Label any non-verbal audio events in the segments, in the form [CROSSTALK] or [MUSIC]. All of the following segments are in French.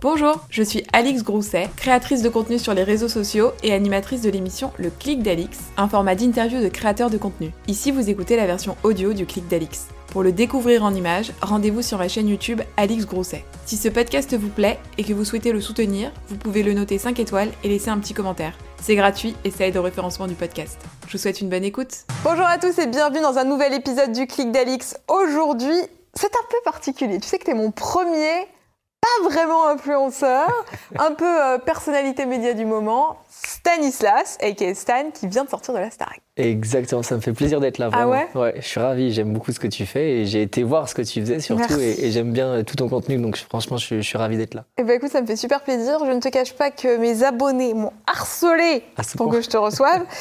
Bonjour, je suis Alix Grousset, créatrice de contenu sur les réseaux sociaux et animatrice de l'émission Le Clic d'Alix, un format d'interview de créateurs de contenu. Ici, vous écoutez la version audio du Clic d'Alix. Pour le découvrir en images, rendez-vous sur ma chaîne YouTube Alix Grousset. Si ce podcast vous plaît et que vous souhaitez le soutenir, vous pouvez le noter 5 étoiles et laisser un petit commentaire. C'est gratuit et ça aide au référencement du podcast. Je vous souhaite une bonne écoute. Bonjour à tous et bienvenue dans un nouvel épisode du Clic d'Alix. Aujourd'hui, c'est un peu particulier. Tu sais que tu es mon premier pas vraiment influenceur, un peu euh, personnalité média du moment, Stanislas, aka Stan, qui vient de sortir de la Starac. Exactement, ça me fait plaisir d'être là. Ah ouais Ouais, je suis ravi, j'aime beaucoup ce que tu fais et j'ai été voir ce que tu faisais surtout et, et j'aime bien tout ton contenu, donc franchement, je, suis- je suis ravi d'être là. Eh ben écoute, ça me fait super plaisir. Je ne te cache pas que mes abonnés m'ont harcelé ce pour que je te reçoive. [LAUGHS]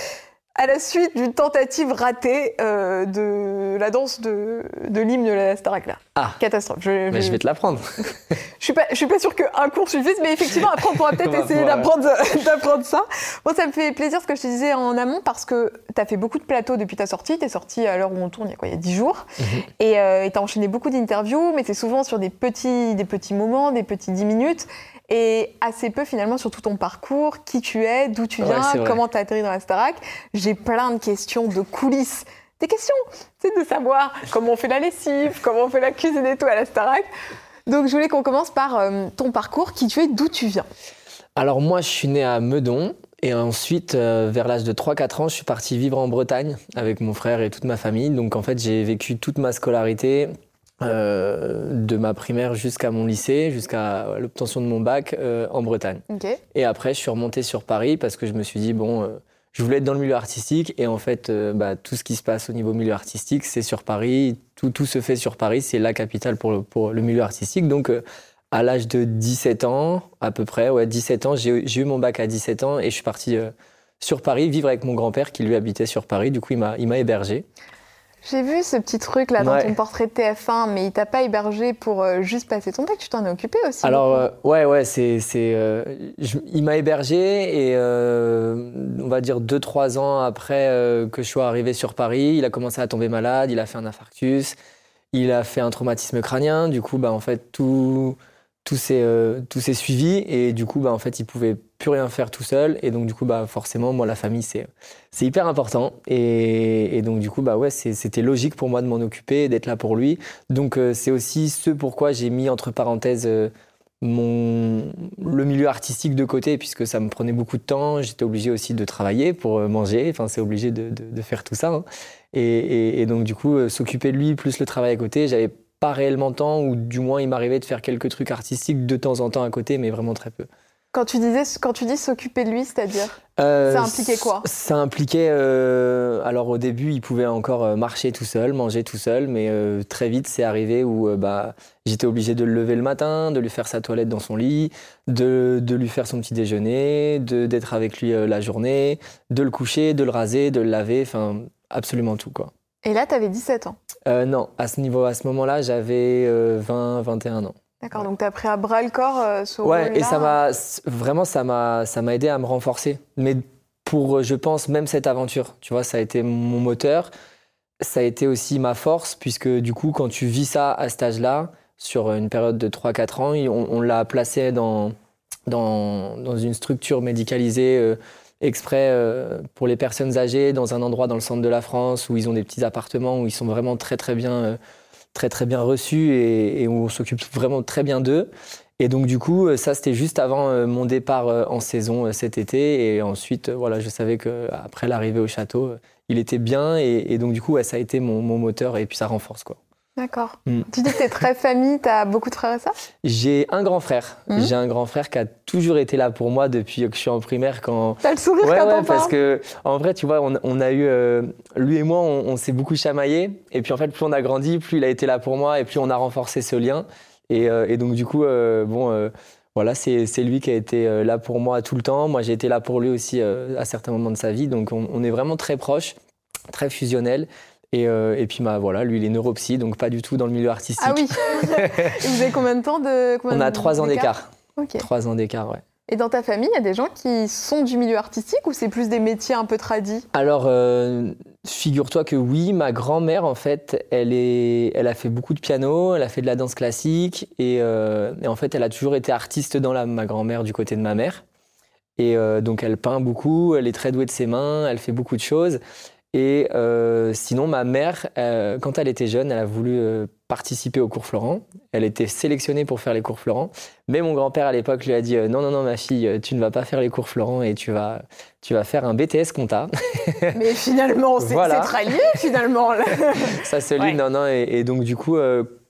À la suite d'une tentative ratée euh, de la danse de, de l'hymne de la Starac là. Ah. Catastrophe. Je, Mais je- je vais te l'apprendre. [LAUGHS] Je suis pas, je suis pas sûre qu'un cours suffise, mais effectivement, après, on pourra peut-être [LAUGHS] va essayer [LAUGHS] d'apprendre, ça. Bon, ça me fait plaisir ce que je te disais en amont parce que tu as fait beaucoup de plateaux depuis ta sortie. Tu es sortie à l'heure où on tourne, il y a quoi, il y a 10 jours. Mhm. Et euh, tu as enchaîné beaucoup d'interviews, mais c'est souvent sur des petits, des petits moments, des petits 10 minutes. Et assez peu finalement sur tout ton parcours, qui tu es, d'où tu viens, comment tu as atterri dans la Starac. J'ai plein de questions de coulisses. Des questions, c'est de savoir comment on fait la lessive, [LAUGHS] comment on fait la cuisine et tout à la Starac. Donc je voulais qu'on commence par euh, ton parcours, qui tu es, d'où tu viens. Alors moi, je suis né à Meudon et ensuite, euh, vers l'âge de 3-4 ans, je suis parti vivre en Bretagne avec mon frère et toute ma famille. Donc en fait, j'ai vécu toute ma scolarité euh, de ma primaire jusqu'à mon lycée, jusqu'à l'obtention de mon bac euh, en Bretagne. Ok. Et après, je suis remonté sur Paris parce que je me suis dit, bon, euh, je voulais être dans le milieu artistique. Et en fait, euh, bah, tout ce qui se passe au niveau milieu artistique, c'est sur Paris. Tout, tout se fait sur Paris. C'est la capitale pour le, pour le milieu artistique. Donc, euh, à l'âge de 17 ans, à peu près, ouais, 17 ans, j'ai eu- mon bac à 17 ans et je suis parti euh, sur Paris vivre avec mon grand-père qui lui habitait sur Paris. Du coup, il m'a il m'a hébergé. J'ai vu ce petit truc là dans Ouais. ton portrait de TF1, mais il t'a pas hébergé pour euh, juste passer ton bac, tu t'en es occupé aussi. Alors, euh, ouais, ouais, c'est. euh, il m'a hébergé et euh, on va dire 2-3 ans après que je sois arrivé sur Paris, il a commencé à tomber malade, il a fait un infarctus, il a fait un traumatisme crânien. Du coup, bah, en fait, tout, tout s'est suivi et du coup, bah, en fait, il pouvait plus rien faire tout seul. Et donc, du coup, bah, forcément, moi, la famille, c'est c'est hyper important. Et, et donc, du coup, bah, ouais, c'était logique pour moi de m'en occuper, d'être là pour lui. Donc euh, c'est aussi ce pourquoi j'ai mis entre parenthèses euh, mon, le milieu artistique de côté, puisque ça me prenait beaucoup de temps. J'étais obligé aussi de travailler pour euh, manger, enfin c'est obligé de, faire tout ça. hein. Et, et- donc du coup, s'occuper de lui plus le travail à côté, j'avais pas réellement le temps, ou du moins il m'arrivait de faire quelques trucs artistiques de temps en temps à côté, mais vraiment très peu. Quand tu disais, quand tu dis s'occuper de lui, c'est-à-dire Euh, Ça impliquait quoi Ça impliquait, euh, alors au début, il pouvait encore euh, marcher tout seul, manger tout seul, mais euh, très vite, c'est arrivé où bah, j'étais obligé de le lever le matin, de lui faire sa toilette dans son lit, de, de lui faire son petit déjeuner, de- d'être avec lui la journée, de le coucher, de le raser, de le laver, enfin absolument tout quoi. Et là, tu avais 17 ans. Non, à ce niveau, à ce moment-là, j'avais euh, 20, 21 ans. D'accord, donc tu as pris à bras le corps euh, ce Ouais, et ça m'a vraiment ça m'a ça m'a aidé à me renforcer. Mais pour je pense même cette aventure, tu vois, ça a été mon moteur, ça a été aussi ma force puisque du coup quand tu vis ça à cet âge-là sur une période de 3 4 ans, on, on l'a placé dans dans dans une structure médicalisée euh, exprès euh, pour les personnes âgées dans un endroit dans le centre de la France où ils ont des petits appartements où ils sont vraiment très très bien euh, très très bien reçus et, on s'occupe vraiment très bien d'eux. Et donc du coup, ça c'était juste avant euh, mon départ euh, en saison euh, cet été. Et ensuite, voilà, je savais que après l'arrivée au château, il était bien. Et, donc du coup, ça a été mon, mon moteur et puis ça renforce quoi. D'accord. Mm. Tu dis que tu es très famille, tu as beaucoup de frères et sœurs? J'ai un grand frère. Mhm. J'ai un grand frère qui a toujours été là pour moi depuis que je suis en primaire quand T'as le sourire Ouais, quand ouais, on parce parle que en vrai, tu vois, on, on a eu euh, lui et moi, on, on s'est beaucoup chamaillé. Et puis en fait, plus on a grandi, plus il a été là pour moi, et plus on a renforcé ce lien. Et, euh, et donc du coup, euh, bon, voilà, c'est lui qui a été là pour moi tout le temps. Moi, j'ai été là pour lui aussi à certains moments de sa vie. Donc on, on est vraiment très proches, très fusionnels. Et, euh, et puis bah voilà, lui il est neuropsy, donc pas du tout dans le milieu artistique. Ah oui [LAUGHS] Et Vous avez combien de temps de On a trois ans d'écart. Trois ans d'écart, ouais. Et dans ta famille, il y a des gens qui sont du milieu artistique ou c'est plus des métiers un peu tradis Alors, euh, figure-toi que oui, ma grand-mère, en fait, elle, est, elle a fait beaucoup de piano, elle a fait de la danse classique et, euh, et en fait, elle a toujours été artiste dans l'âme, ma grand-mère, du côté de ma mère. Et euh, donc, elle peint beaucoup, elle est très douée de ses mains, elle fait beaucoup de choses. Et euh, sinon, ma mère, euh, quand elle était jeune, elle a voulu euh, participer au cours Florent. Elle était sélectionnée pour faire les cours Florent. Mais mon grand-père, à l'époque, lui a dit Non, non, non, ma fille, tu ne vas pas faire les cours Florent et tu vas, tu vas faire un BTS compta. [LAUGHS] Mais finalement, [LAUGHS] c'est Voilà. très lié, finalement. Ça se lit, Ouais. non, non. Et, et donc, du coup,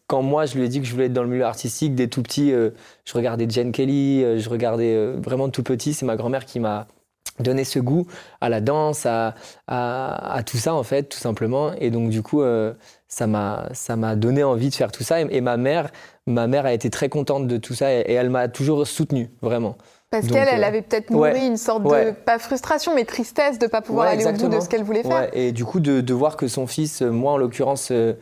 quand moi, je lui ai dit que je voulais être dans le milieu artistique, dès tout petit, je regardais Jane Kelly, je regardais vraiment tout petit. C'est ma grand-mère qui m'a donné ce goût à la danse, à, à, à tout ça, en fait, tout simplement. Et donc, du coup, euh, ça m'a ça m'a donné envie de faire tout ça. Et, et ma mère, ma mère a été très contente de tout ça et, et elle m'a toujours soutenu, vraiment. Parce qu'elle, elle euh, avait peut-être nourri ouais, une sorte de, pas frustration, mais tristesse de ne pas pouvoir Ouais, aller au bout de exactement. ce qu'elle voulait faire. Et du coup, de, de voir que son fils, euh, moi en l'occurrence, euh,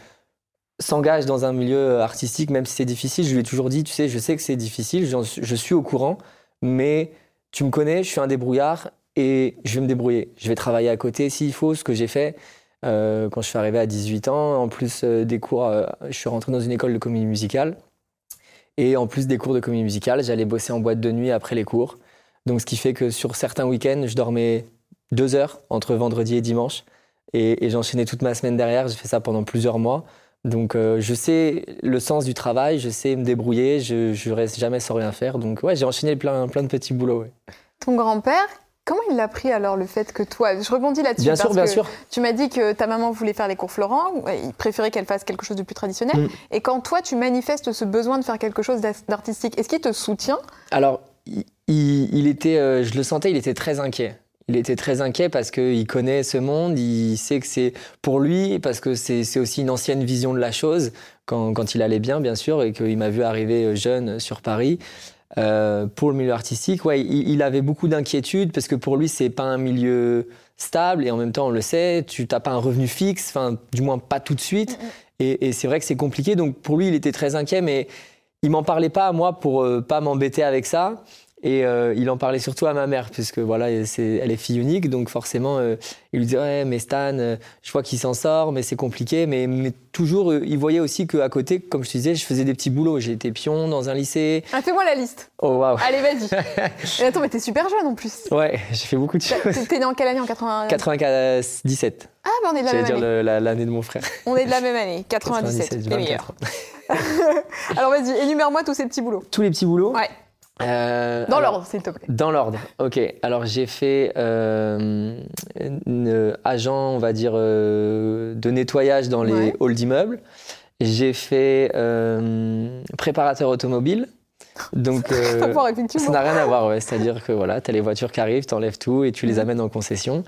s'engage dans un milieu artistique, même si c'est difficile, je lui ai toujours dit, tu sais, je sais que c'est difficile, je suis au courant, mais tu me connais, je suis un débrouillard et je vais me débrouiller. Je vais travailler à côté s'il faut, ce que j'ai fait. euh, quand je suis arrivé à 18 ans, en plus euh, des cours, euh, je suis rentré dans une école de comédie musicale. Et en plus des cours de comédie musicale, j'allais bosser en boîte de nuit après les cours. Donc, ce qui fait que sur certains week-ends, je dormais deux heures entre vendredi et dimanche. Et, j'enchaînais toute ma semaine derrière. J'ai fait ça pendant plusieurs mois. Donc, je sais le sens du travail, je sais me débrouiller, je, je reste jamais sans rien faire. Donc, ouais, j'ai enchaîné plein, plein de petits boulots. Ton grand-père, comment il l'a pris alors le fait que toi, je rebondis là-dessus Bien sûr, parce bien que sûr. tu m'as dit que ta maman voulait faire les cours Florent, ouais, il préférait qu'elle fasse quelque chose de plus traditionnel. Mm. Et quand toi, tu manifestes ce besoin de faire quelque chose d'artistique, est-ce qu'il te soutient? Alors, il, était, euh, je le sentais, il était très inquiet. Il était très inquiet parce qu'il connaît ce monde, il sait que c'est pour lui, parce que c'est c'est aussi une ancienne vision de la chose, quand, quand il allait bien, bien sûr, et qu'il m'a vu arriver euh, jeune sur Paris. Euh, pour le milieu artistique, ouais, il, il avait beaucoup d'inquiétudes parce que pour lui, c'est pas un milieu stable et en même temps, on le sait, tu n'as pas un revenu fixe, enfin, du moins pas tout de suite. Et, et c'est vrai que c'est compliqué. Donc pour lui, il était très inquiet, mais il m'en parlait pas à moi pour euh, pas m'embêter avec ça. Et euh, il en parlait surtout à ma mère, puisque voilà, c'est, elle est fille unique, donc forcément, euh, il lui disait ouais, mais Stan, euh, je vois qu'il s'en sort, mais c'est compliqué. Mais, mais toujours, il voyait aussi qu'à côté, comme je te disais, je faisais des petits boulots. Été pion dans un lycée. ah, Fais-moi la liste. Oh waouh. Allez, vas-y. [LAUGHS] Attends, mais t'es super jeune en plus. Ouais, j'ai fait beaucoup de choses. T'es né en quelle année En 80... 97. Ah, bah on est de la même dire année. la- l'année de mon frère. On est de la même année, 97. 97, les 24 meilleurs. Alors vas-y, énumère-moi tous ces petits boulots. Tous les petits boulots. Ouais, Euh, dans l'ordre, s'il te plaît. Dans l'ordre, ok. Alors j'ai fait euh, une- agent, on va dire, euh, de nettoyage dans les Ouais. halls d'immeubles. J'ai fait préparateur automobile. Donc ça n'a rien à voir, ouais. c'est-à-dire que voilà, tu as les voitures qui arrivent, tu enlèves tout et tu les Mhm. amènes en concession.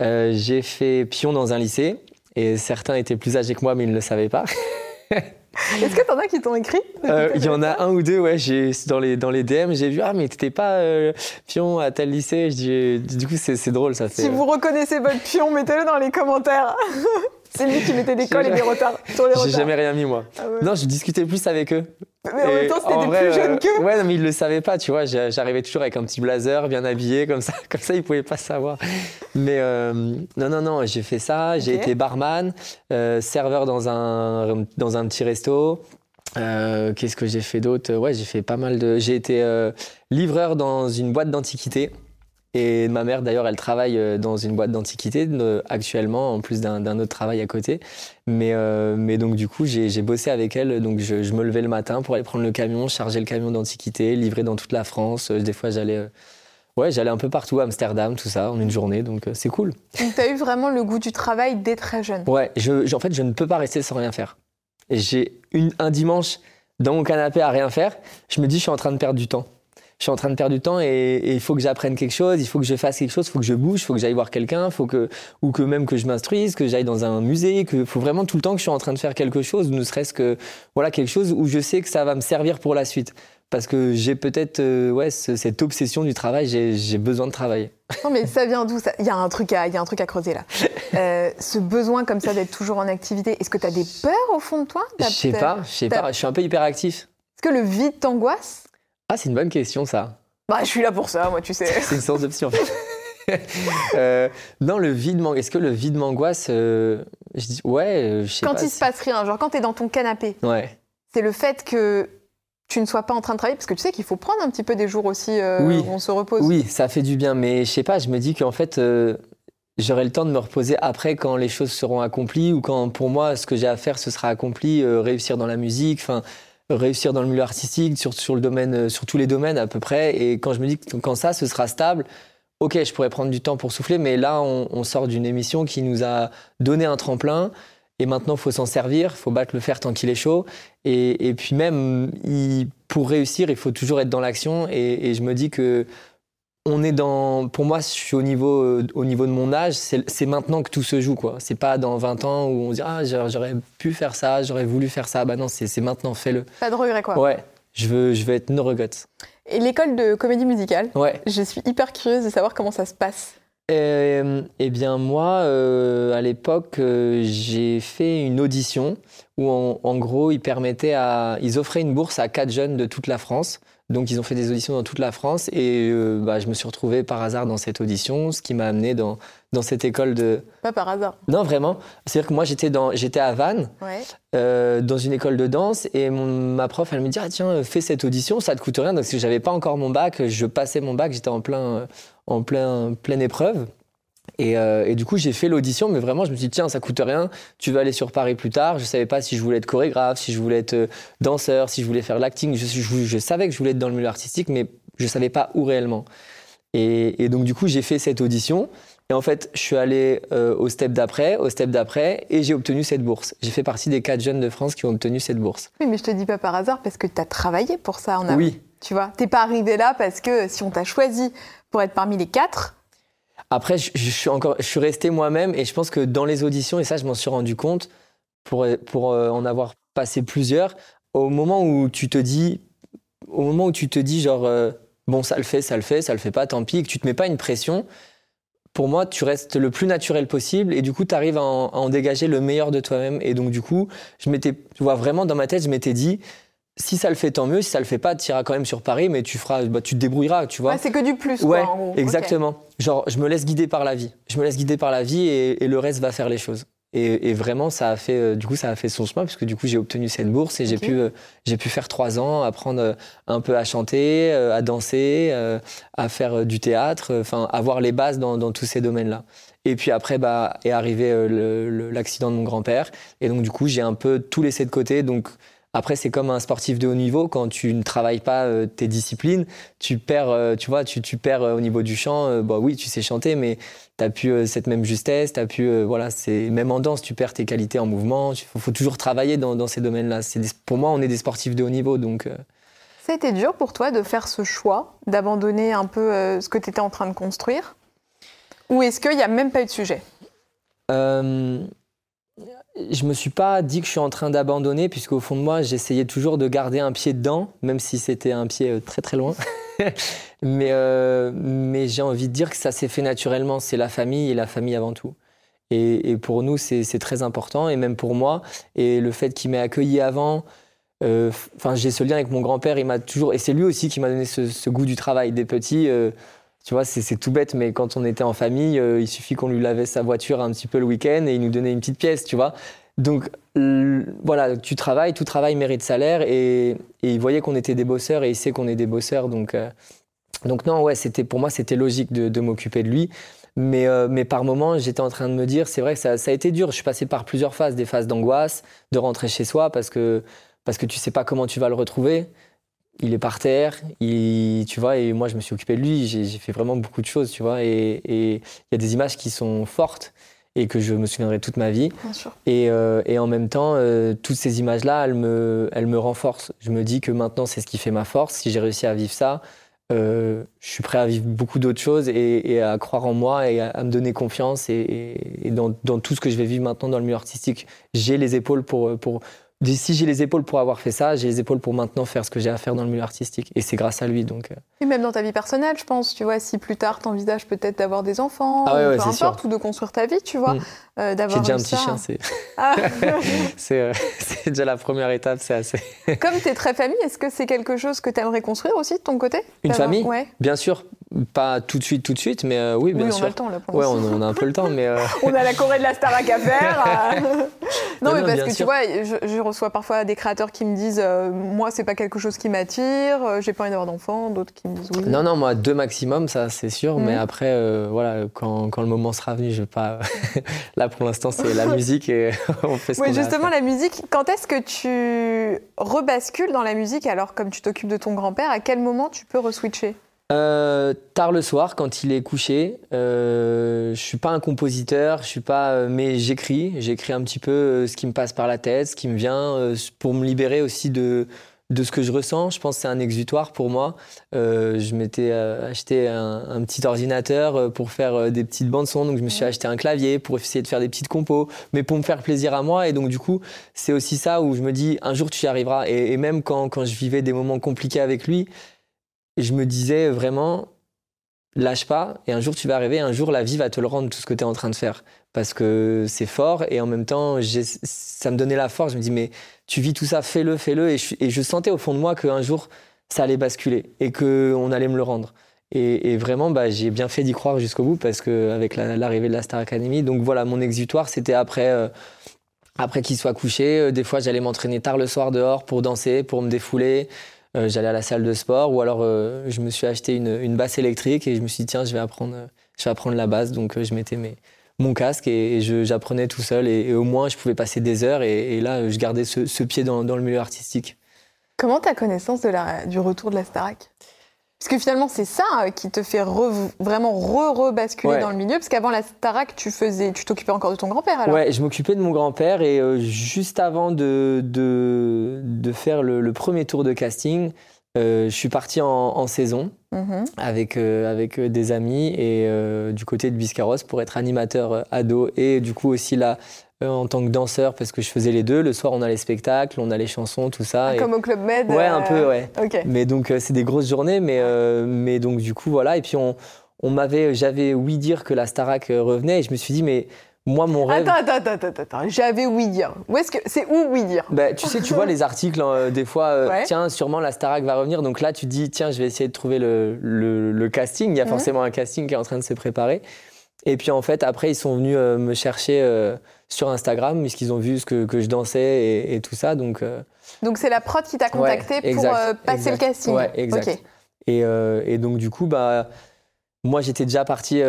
J'ai fait pion dans un lycée et certains étaient plus âgés que moi mais ils ne le savaient pas. [LAUGHS] [LAUGHS] Est-ce que t'en as qui t'ont écrit? Euh, Il y en a un ou deux, ouais, j'ai, dans, les, dans les DM, j'ai vu, ah, mais t'étais pas euh, pion à tel lycée? Je dis, euh, du coup, c'est, c'est drôle, ça fait. Si vous reconnaissez votre pion, mettez-le dans les commentaires. [LAUGHS] C'est lui qui mettait des cols et des retards J'ai jamais rien mis, moi. Ah ouais. Non, je discutais plus avec eux. Mais en Et même temps, c'était des vrai, plus jeunes euh, qu'eux. Ouais, non, mais ils le savaient pas, tu vois. J'a- J'arrivais toujours avec un petit blazer, bien habillé, comme ça. [LAUGHS] Comme ça, ils pouvaient pas savoir. Mais euh, non, non, non, j'ai fait ça. J'ai été barman, euh, serveur dans un, dans un petit resto. Euh, Qu'est-ce que j'ai fait d'autre? Ouais, j'ai fait pas mal de. J'ai été livreur dans une boîte d'antiquité. Et ma mère, d'ailleurs, elle travaille euh, dans une boîte d'antiquité actuellement, en plus d'un autre travail à côté. Mais, euh, mais donc, du coup, j'ai bossé avec elle. Donc, je, je me levais le matin pour aller prendre le camion, charger le camion d'antiquité, livrer dans toute la France. Euh, Des fois, j'allais. Ouais, j'allais un peu partout, Amsterdam, tout ça, en une journée, donc euh, c'est cool. Donc, t'as eu vraiment le goût du travail dès très jeune. Ouais, je, je- en fait, je ne peux pas rester sans rien faire. J'ai un dimanche dans mon canapé à rien faire, je me dis, je suis en train de perdre du temps. Je suis en train de perdre du temps et, il faut que j'apprenne quelque chose, il faut que je fasse quelque chose, il faut que je bouge, il faut que j'aille voir quelqu'un, faut que, ou que même que je m'instruise, que j'aille dans un musée, que faut vraiment tout le temps que je suis en train de faire quelque chose, ne serait-ce que voilà quelque chose où je sais que ça va me servir pour la suite. Parce que j'ai peut-être euh, ouais, ce- cette obsession du travail, j'ai besoin de travailler. [LAUGHS] Non, mais ça vient d'où ça? Il y a un truc à, il y a un truc à creuser là. Euh, ce besoin comme ça d'être toujours en activité, est-ce que t'as des peurs au fond de toi? Je sais pas, je sais pas, je suis un peu hyperactif. Est-ce que le vide t'angoisse? Ah, c'est une bonne question ça. Bah, je suis là pour ça, moi, tu sais. [LAUGHS] C'est une source d'option. [LAUGHS] euh, non, le vide m'angoisse. Est-ce que le vide m'angoisse euh, Je dis ouais, euh, je sais Quand pas. il se passe rien, genre quand t'es dans ton canapé, Ouais. c'est le fait que tu ne sois pas en train de travailler, parce que tu sais qu'il faut prendre un petit peu des jours aussi euh, Oui. où on se repose. Oui, ça fait du bien, mais je sais pas. Je me dis qu'en fait, euh, j'aurai le temps de me reposer après quand les choses seront accomplies ou quand pour moi ce que j'ai à faire ce sera accompli. réussir dans la musique, enfin réussir dans le milieu artistique, sur, sur le domaine, euh, sur tous les domaines à peu près. Et quand je me dis que quand ça, ce sera stable. Ok, je pourrais prendre du temps pour souffler, mais là, on, sort d'une émission qui nous a donné un tremplin. Et maintenant, il faut s'en servir, il faut battre le fer tant qu'il est chaud. Et, et puis même, pour réussir, il faut toujours être dans l'action. Et je me dis que on est dans. Pour moi, je suis au niveau, euh, au niveau de mon âge. C'est maintenant que tout se joue, quoi. C'est pas dans 20 ans où on se dit ah j'aurais pu faire ça, j'aurais voulu faire ça. Bah non, c'est maintenant, fais-le. Pas de regret, quoi. Ouais. Je veux, je veux être no regrets. Et l'école de comédie musicale, Ouais. je suis hyper curieuse de savoir comment ça se passe. Euh, eh bien, moi, euh, à l'époque, euh, j'ai fait une audition où, en, en gros, ils permettaient à, ils offraient une bourse à quatre jeunes de toute la France. Donc, ils ont fait des auditions dans toute la France et euh, bah, je me suis retrouvé par hasard dans cette audition, ce qui m'a amené dans, dans cette école de. Pas par hasard. Non, vraiment. C'est-à-dire que moi, j'étais dans, j'étais à Vannes, Ouais. euh, dans une école de danse et mon- ma prof elle me dit ah tiens fais cette audition ça te coûte rien donc si j'avais pas encore mon bac je passais mon bac j'étais en plein euh, en plein pleine épreuve et, euh, et du coup j'ai fait l'audition mais vraiment je me suis dit tiens ça coûte rien tu vas aller sur Paris plus tard je savais pas si je voulais être chorégraphe si je voulais être euh, danseur si je voulais faire l'acting je, je, je savais que je voulais être dans le milieu artistique mais je savais pas où réellement et, et donc du coup j'ai fait cette audition et en fait, je suis allé euh, au step d'après, au step d'après, et j'ai obtenu cette bourse. J'ai fait partie des quatre jeunes de France qui ont obtenu cette bourse. Oui, mais je te dis pas par hasard parce que tu as travaillé pour ça en amont. Oui. Tu vois, t'es pas arrivé là parce que si on t'a choisi pour être parmi les quatre, Après, je, suis encore, je suis resté moi-même, et je pense que dans les auditions, et ça, je m'en suis rendu compte, pour, pour euh, en avoir passé plusieurs, au moment où tu te dis, au moment où tu te dis genre, euh, bon, ça le fait, ça le fait, ça le fait pas, tant pis, que tu te mets pas une pression. Pour moi, tu restes le plus naturel possible et du coup, tu arrives à, en- à en dégager le meilleur de toi-même. Et donc, du coup, je m'étais, tu vois, vraiment dans ma tête, je m'étais dit, si ça le fait, tant mieux. Si ça le fait pas, tu iras quand même sur Paris, mais tu feras, bah, tu te débrouilleras, tu vois. ouais, c'est que du plus. Ouais, quoi, en gros. Ok. exactement. Genre, je me laisse guider par la vie. Je me laisse guider par la vie et, et le reste va faire les choses. Et, et vraiment, ça a fait, euh, du coup, ça a fait son chemin parce que du coup, j'ai obtenu cette bourse et j'ai pu, euh, j'ai pu faire trois ans, apprendre euh, un peu à chanter, à danser, à faire du théâtre, enfin, avoir les bases dans, dans tous ces domaines-là. Et puis après, bah, est arrivé l'accident de mon grand-père. Et donc, du coup, j'ai un peu tout laissé de côté. Donc, après, c'est comme un sportif de haut niveau. Quand tu ne travailles pas euh, tes disciplines, tu perds, euh, tu vois, tu, tu perds euh, au niveau du chant. bah oui, tu sais chanter, mais t'as plus euh, cette même justesse. T'as plus, voilà, c'est même en danse, tu perds tes qualités en mouvement. Il faut, faut toujours travailler dans, dans ces domaines-là. Pour moi, on est des sportifs de haut niveau, donc. Ça a été dur pour toi de faire ce choix, d'abandonner un peu ce que tu étais en train de construire? Ou est-ce qu'il n'y a même pas eu de sujet? Je me suis pas dit que je suis en train d'abandonner, puisqu'au fond de moi, j'essayais toujours de garder un pied dedans, même si c'était un pied euh, très très loin. [LAUGHS] mais euh, mais j'ai envie de dire que ça s'est fait naturellement. C'est la famille et la famille avant tout. Et, pour nous, c'est très important, et même pour moi. Et le fait qu'il m'ait accueilli avant, euh, enfin, j'ai ce lien avec mon grand-père. Il m'a toujours, et c'est lui aussi qui m'a donné ce, goût du travail. Des petits, tu vois, c'est tout bête, mais quand on était en famille, euh, il suffit qu'on lui lavait sa voiture un petit peu le week-end et il nous donnait une petite pièce, tu vois. Donc voilà, tu travailles, tout travail mérite salaire et, il voyait qu'on était des bosseurs et il sait qu'on est des bosseurs. Donc, euh, donc non, ouais, c'était pour moi c'était logique de, de m'occuper de lui. Mais, euh, mais par moments, j'étais en train de me dire, c'est vrai que ça, ça a été dur. Je suis passé par plusieurs phases, des phases d'angoisse, de rentrer chez soi parce que parce que tu sais pas comment tu vas le retrouver. Il est par terre, il, tu vois, et moi je me suis occupé de lui. J'ai fait vraiment beaucoup de choses, tu vois. Et il y a des images qui sont fortes et que je me souviendrai toute ma vie. Bien sûr. Et, euh, et en même temps, euh, toutes ces images-là, elles me, elles me renforcent. Je me dis que maintenant, c'est ce qui fait ma force. Si j'ai réussi à vivre ça, euh, je suis prêt à vivre beaucoup d'autres choses et, et à croire en moi et à, à me donner confiance. Et, et- et dans, dans tout ce que je vais vivre maintenant dans le milieu artistique, j'ai les épaules pour, pour, si j'ai les épaules pour avoir fait ça, j'ai les épaules pour maintenant faire ce que j'ai à faire dans le milieu artistique. Et c'est grâce à lui. Donc, euh. Et même dans ta vie personnelle, je pense, tu vois, si plus tard tu envisages peut-être d'avoir des enfants, ah ou peu importe, ou de construire ta vie, tu vois, mm. euh, d'avoir J'ai déjà un petit chien, c'est ah. [LAUGHS] euh, [LAUGHS] c'est déjà la première étape, c'est assez. Comme tu es très famille, est-ce que c'est quelque chose que tu aimerais construire aussi de ton côté? Une famille? Ouais. Bien sûr, pas tout de suite, tout de suite, mais euh, oui, bien oui, sûr. on a le temps là. Pour ouais, on, a un peu le temps, mais. Euh, [LAUGHS] on a la Corée de la Starac à faire. [LAUGHS] [LAUGHS] non, mais parce que tu vois, je, reçois parfois des créateurs qui me disent, euh, moi, c'est pas quelque chose qui m'attire, j'ai pas envie d'avoir d'enfants, d'autres qui me disent oui. Non, non, moi, deux maximum, ça, c'est sûr, mais mhm. après, voilà, quand, quand, le moment sera venu, je vais pas. là, pour l'instant, c'est la musique et on fait ce Oui, justement, la musique. Quand est-ce que tu rebascules dans la musique? Alors, comme tu t'occupes de ton grand-père, à quel moment tu peux reswitcher? Euh, tard le soir, quand il est couché. Euh, je suis pas un compositeur, je suis pas, euh, mais j'écris. J'écris un petit peu euh, ce qui me passe par la tête, ce qui me vient, pour me libérer aussi de de ce que je ressens. Je pense que c'est un exutoire pour moi. je m'étais acheté un, petit ordinateur pour faire des petites bandes son, donc je me suis acheté un clavier pour essayer de faire des petites compos, mais pour me faire plaisir à moi. Et donc du coup, c'est aussi ça où je me dis un jour tu y arriveras. Et, et même quand quand je vivais des moments compliqués avec lui je me disais vraiment, lâche pas, et un jour tu vas arriver, un jour la vie va te le rendre, tout ce que tu es en train de faire. Parce que c'est fort, et en même temps, ça me donnait la force. Je me dis, mais tu vis tout ça, fais-le, fais-le. Et, je, sentais au fond de moi qu'un jour, ça allait basculer, et qu'on allait me le rendre. Et, vraiment, bah, j'ai bien fait d'y croire jusqu'au bout, parce qu'avec l'arrivée de la Star Academy, donc voilà, mon exutoire, c'était après. Euh, après qu'il soit couché, euh, des fois j'allais m'entraîner tard le soir dehors pour danser, pour me défouler. Euh, j'allais à la salle de sport ou alors euh, je me suis acheté une, basse électrique et je me suis dit tiens je vais apprendre, je vais apprendre la basse donc euh, je mettais mes, mon casque et, j'apprenais tout seul et, au moins je pouvais passer des heures et, là je gardais ce, pied dans, dans, le milieu artistique. Comment tu as connaissance de la, du retour de la Starac? Parce que finalement, c'est ça euh, qui te fait vraiment re-rebasculer dans le milieu. Parce qu'avant la Starac, tu faisais, tu t'occupais encore de ton grand-père alors Ouais, je m'occupais de mon grand-père et euh, juste avant de, de, de faire le, premier tour de casting, euh, je suis parti en, saison mm-hmm. avec, avec des amis et du côté de Biscarros pour être animateur ado et du coup aussi là en tant que danseur parce que je faisais les deux. Le soir, on a les spectacles, on a les chansons, tout ça. Ah, comme au Club Med Ouais, un peu, ouais. Mais donc, euh, c'est des grosses journées, mais, euh, mais donc, du coup, voilà. Et puis, on, on m'avait, j'avais oui dire que la Starac revenait et je me suis dit, mais moi, mon rêve. Attends, attends, attends, attends, j'avais oui dire. Où est-ce que c'est où oui dire? Bah, Tu sais, tu vois [LAUGHS] les articles des fois. Tiens, sûrement la Starac va revenir. Donc là, tu dis, tiens, je vais essayer de trouver le, le, casting. Il y a mhm. forcément un casting qui est en train de se préparer. Et puis en fait, après, ils sont venus me chercher sur Instagram, puisqu'ils ont vu ce que, que je dansais et, tout ça. Donc, euh, donc c'est la prod qui t'a contacté pour euh, passer le casting Ouais, exact. Et, euh, et, donc, du coup, bah, moi, j'étais déjà parti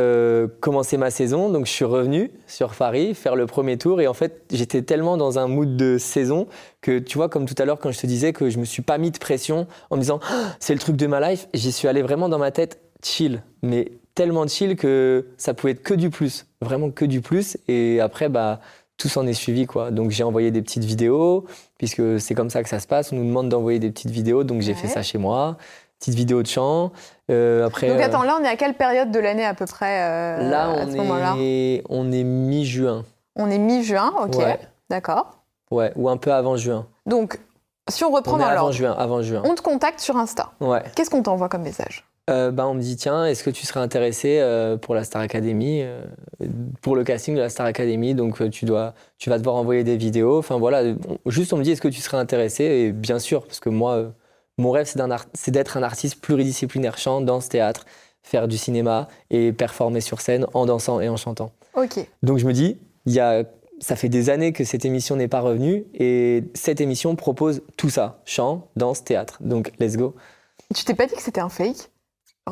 commencer ma saison. Donc, je suis revenu sur Paris faire le premier tour. Et en fait, j'étais tellement dans un mood de saison que, tu vois, comme tout à l'heure, quand je te disais que je me suis pas mis de pression en me disant, ah, c'est le truc de ma life, j'y suis allé vraiment dans ma tête chill. Mais tellement chill que ça pouvait être que du plus, vraiment que du plus. Et après, bah, tout s'en est suivi, quoi. Donc j'ai envoyé des petites vidéos, puisque c'est comme ça que ça se passe. On nous demande d'envoyer des petites vidéos, donc j'ai fait ça chez moi. Petite vidéo de chant. Euh, après, donc attends, là on est à quelle période de l'année à peu près euh, Là on, est... on est mi-juin. On est mi-juin, ok. D'accord. Ouais, ou un peu avant juin. Donc si on reprend on avant juin, avant juin. On te contacte sur Insta. Ouais. Qu'est-ce qu'on t'envoie comme message? Euh, bah, on me dit tiens, est-ce que tu serais intéressé euh, pour la Star Academy, euh, pour le casting de la Star Academy? Donc tu dois, tu vas devoir envoyer des vidéos. Enfin voilà, juste on me dit est-ce que tu serais intéressé? Et bien sûr, parce que moi, mon rêve c'est d'être un artiste pluridisciplinaire, chant, danse, théâtre, faire du cinéma et performer sur scène en dansant et en chantant. Ok. Donc je me dis, il y a ça fait des années que cette émission n'est pas revenue et cette émission propose tout ça chant, danse, théâtre. Donc, let's go. Tu t'es pas dit que c'était un fake?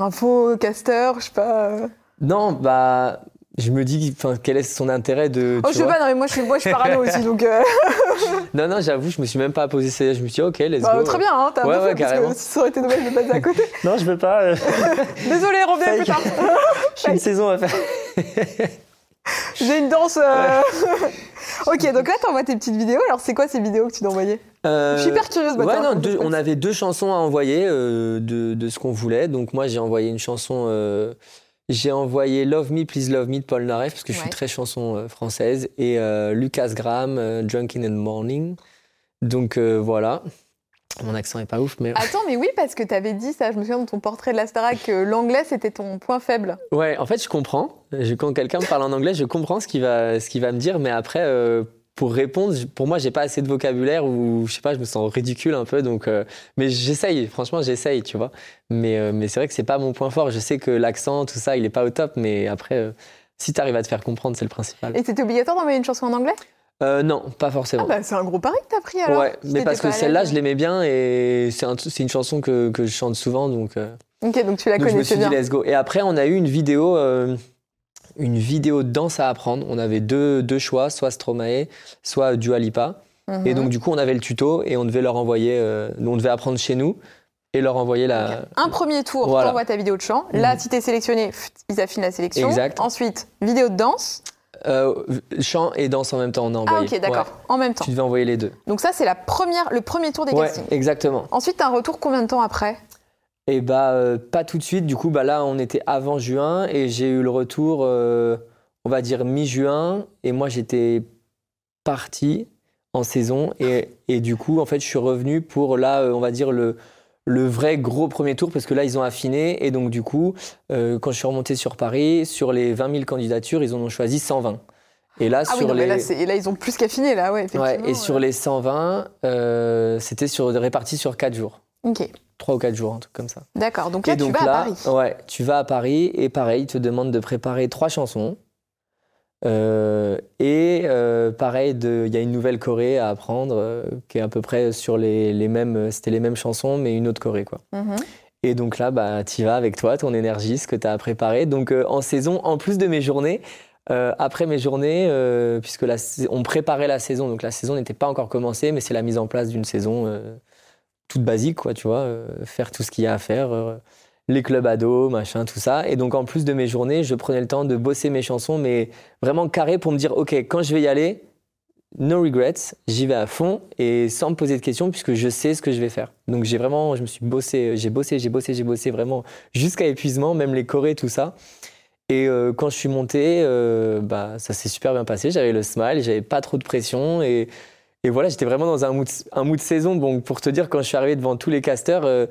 Un faux caster, je sais pas. Euh. Non, bah. Je me dis, quel est son intérêt de. Oh, je sais pas, non, mais moi je suis, moi, je suis parano aussi, donc. Euh. [LAUGHS] non, non, j'avoue, je me suis même pas posé ça. Je me suis dit, ok, let's bah, go. Très bien, hein, t'as ouais, ouais, carrément. Parce que ça aurait été dommage de passer à côté. [LAUGHS] non, je veux pas. Euh. [LAUGHS] Désolé, reviens plus tard. J'ai une saison à faire. J'ai une danse. ok, donc là, t'envoies tes petites vidéos. Alors, c'est quoi ces vidéos que tu t'as envoyées euh, Je suis hyper curieuse. Ouais, non, on avait deux chansons à envoyer euh, de, de, ce qu'on voulait. Donc, moi, j'ai envoyé une chanson. Euh, j'ai envoyé Love Me, Please Love Me de Paul Naref, parce que je suis très chanson française. Et Lucas Graham, Drunk in the Morning. Donc euh, voilà. Mon accent est pas ouf, mais. Attends, mais oui, parce que tu avais dit ça, je me souviens de ton portrait de la Starac, que l'anglais c'était ton point faible. Ouais, en fait, je comprends. Je- quand quelqu'un me parle en anglais, je comprends ce qu'il va, ce qu'il va me dire, mais après, euh, pour répondre, pour moi, j'ai pas assez de vocabulaire ou je sais pas, je me sens ridicule un peu. Donc, euh, mais j'essaye. Franchement, j'essaye, tu vois. Mais, euh, mais c'est vrai que c'est pas mon point fort. Je sais que l'accent, tout ça, il est pas au top, mais après, euh, si tu arrives à te faire comprendre, c'est le principal. Et c'était obligatoire d'envoyer une chanson en anglais? Euh, non, pas Ah forcément. bah c'est un gros pari que t'as pris alors. ouais, mais parce que celle-là, je l'aimais bien et c'est un- c'est une chanson que, que je chante souvent, donc. Ok, donc tu la Donc je me connaissais suis dit bien. let's go. Et après on a eu une vidéo, une vidéo de danse à apprendre. On avait deux, deux choix, soit Stromae, soit Dua Lipa. Mhm. Et donc du coup on avait le tuto et on devait leur envoyer, euh, on devait apprendre chez nous et leur envoyer la. Un premier tour, Voilà. t'envoies ta vidéo de chant. Là, si t'es sélectionné, ils affinent la sélection. Exact. Ensuite, vidéo de danse. Euh, chant et danse en même temps on a Ah envoyé. ok, d'accord, Ouais. en même temps. Tu devais envoyer les deux. Donc ça, c'est la première, le premier tour des Ouais, castings. exactement. Ensuite, t'as un retour combien de temps après? Et bah euh, pas tout de suite. Du coup bah là on était avant juin et j'ai eu le retour, euh, on va dire mi-juin. Et moi j'étais parti en saison et, et du coup en fait je suis revenu pour là euh, on va dire le le vrai gros premier tour parce que là ils ont affiné et donc du coup euh, quand je suis remonté sur Paris sur les 20 000 candidatures ils en ont choisi 120 et là Ah oui, sur non, les là, et là, ils ont plus qu'affiné, là, ouais, effectivement. ouais, et sur les 120 euh, c'était sur réparti sur 4 jours Ok, 3 ou 4 jours un truc comme ça d'accord. Donc là, et tu donc vas là, à Paris. ouais, tu vas à Paris et pareil, ils te demandent de préparer trois chansons. Euh, et euh, pareil, il y a une nouvelle choré à apprendre euh, qui est à peu près sur les, les mêmes, c'était les mêmes chansons mais une autre choré quoi. Mhm. Et donc là, bah, tu vas avec toi, ton énergie, ce que tu as préparé. Donc en saison, en plus de mes journées, après mes journées, puisque la, on préparait la saison, donc la saison n'était pas encore commencée, mais c'est la mise en place d'une saison toute basique, quoi, tu vois, euh, faire tout ce qu'il y a à faire, euh, les clubs ados, machin, tout ça. Et donc en plus de mes journées, je prenais le temps de bosser mes chansons, mais vraiment carré pour me dire, ok, quand je vais y aller, no regrets, j'y vais à fond et sans me poser de questions puisque je sais ce que je vais faire. Donc j'ai vraiment, je me suis bossé, j'ai bossé, j'ai bossé, j'ai bossé vraiment jusqu'à épuisement, même les chorés, tout ça. Et euh, quand je suis monté, euh, bah, ça s'est super bien passé. J'avais le smile, j'avais pas trop de pression et, et voilà, j'étais vraiment dans un mood, un mood saison. Bon, pour te dire, quand je suis arrivé devant tous les casteurs, euh,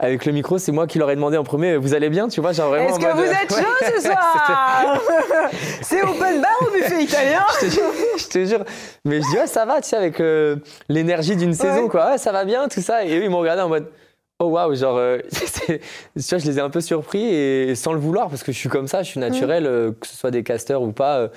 avec le micro, c'est moi qui leur ai demandé en premier, vous allez bien, tu vois, genre vraiment. Est-ce que vous êtes [LAUGHS] ouais. chaud ce soir [LAUGHS] C'est open bar ou buffet italien [LAUGHS] je te jure, je te jure. Mais je dis, ouais, ça va, tu sais, avec euh, l'énergie d'une saison, quoi. Ouais, ça va bien, tout ça. Et eux, ils m'ont regardé en mode, oh waouh, genre, euh, tu vois, je les ai un peu surpris et sans le vouloir, parce que je suis comme ça, je suis naturel, euh, que ce soit des casteurs ou pas.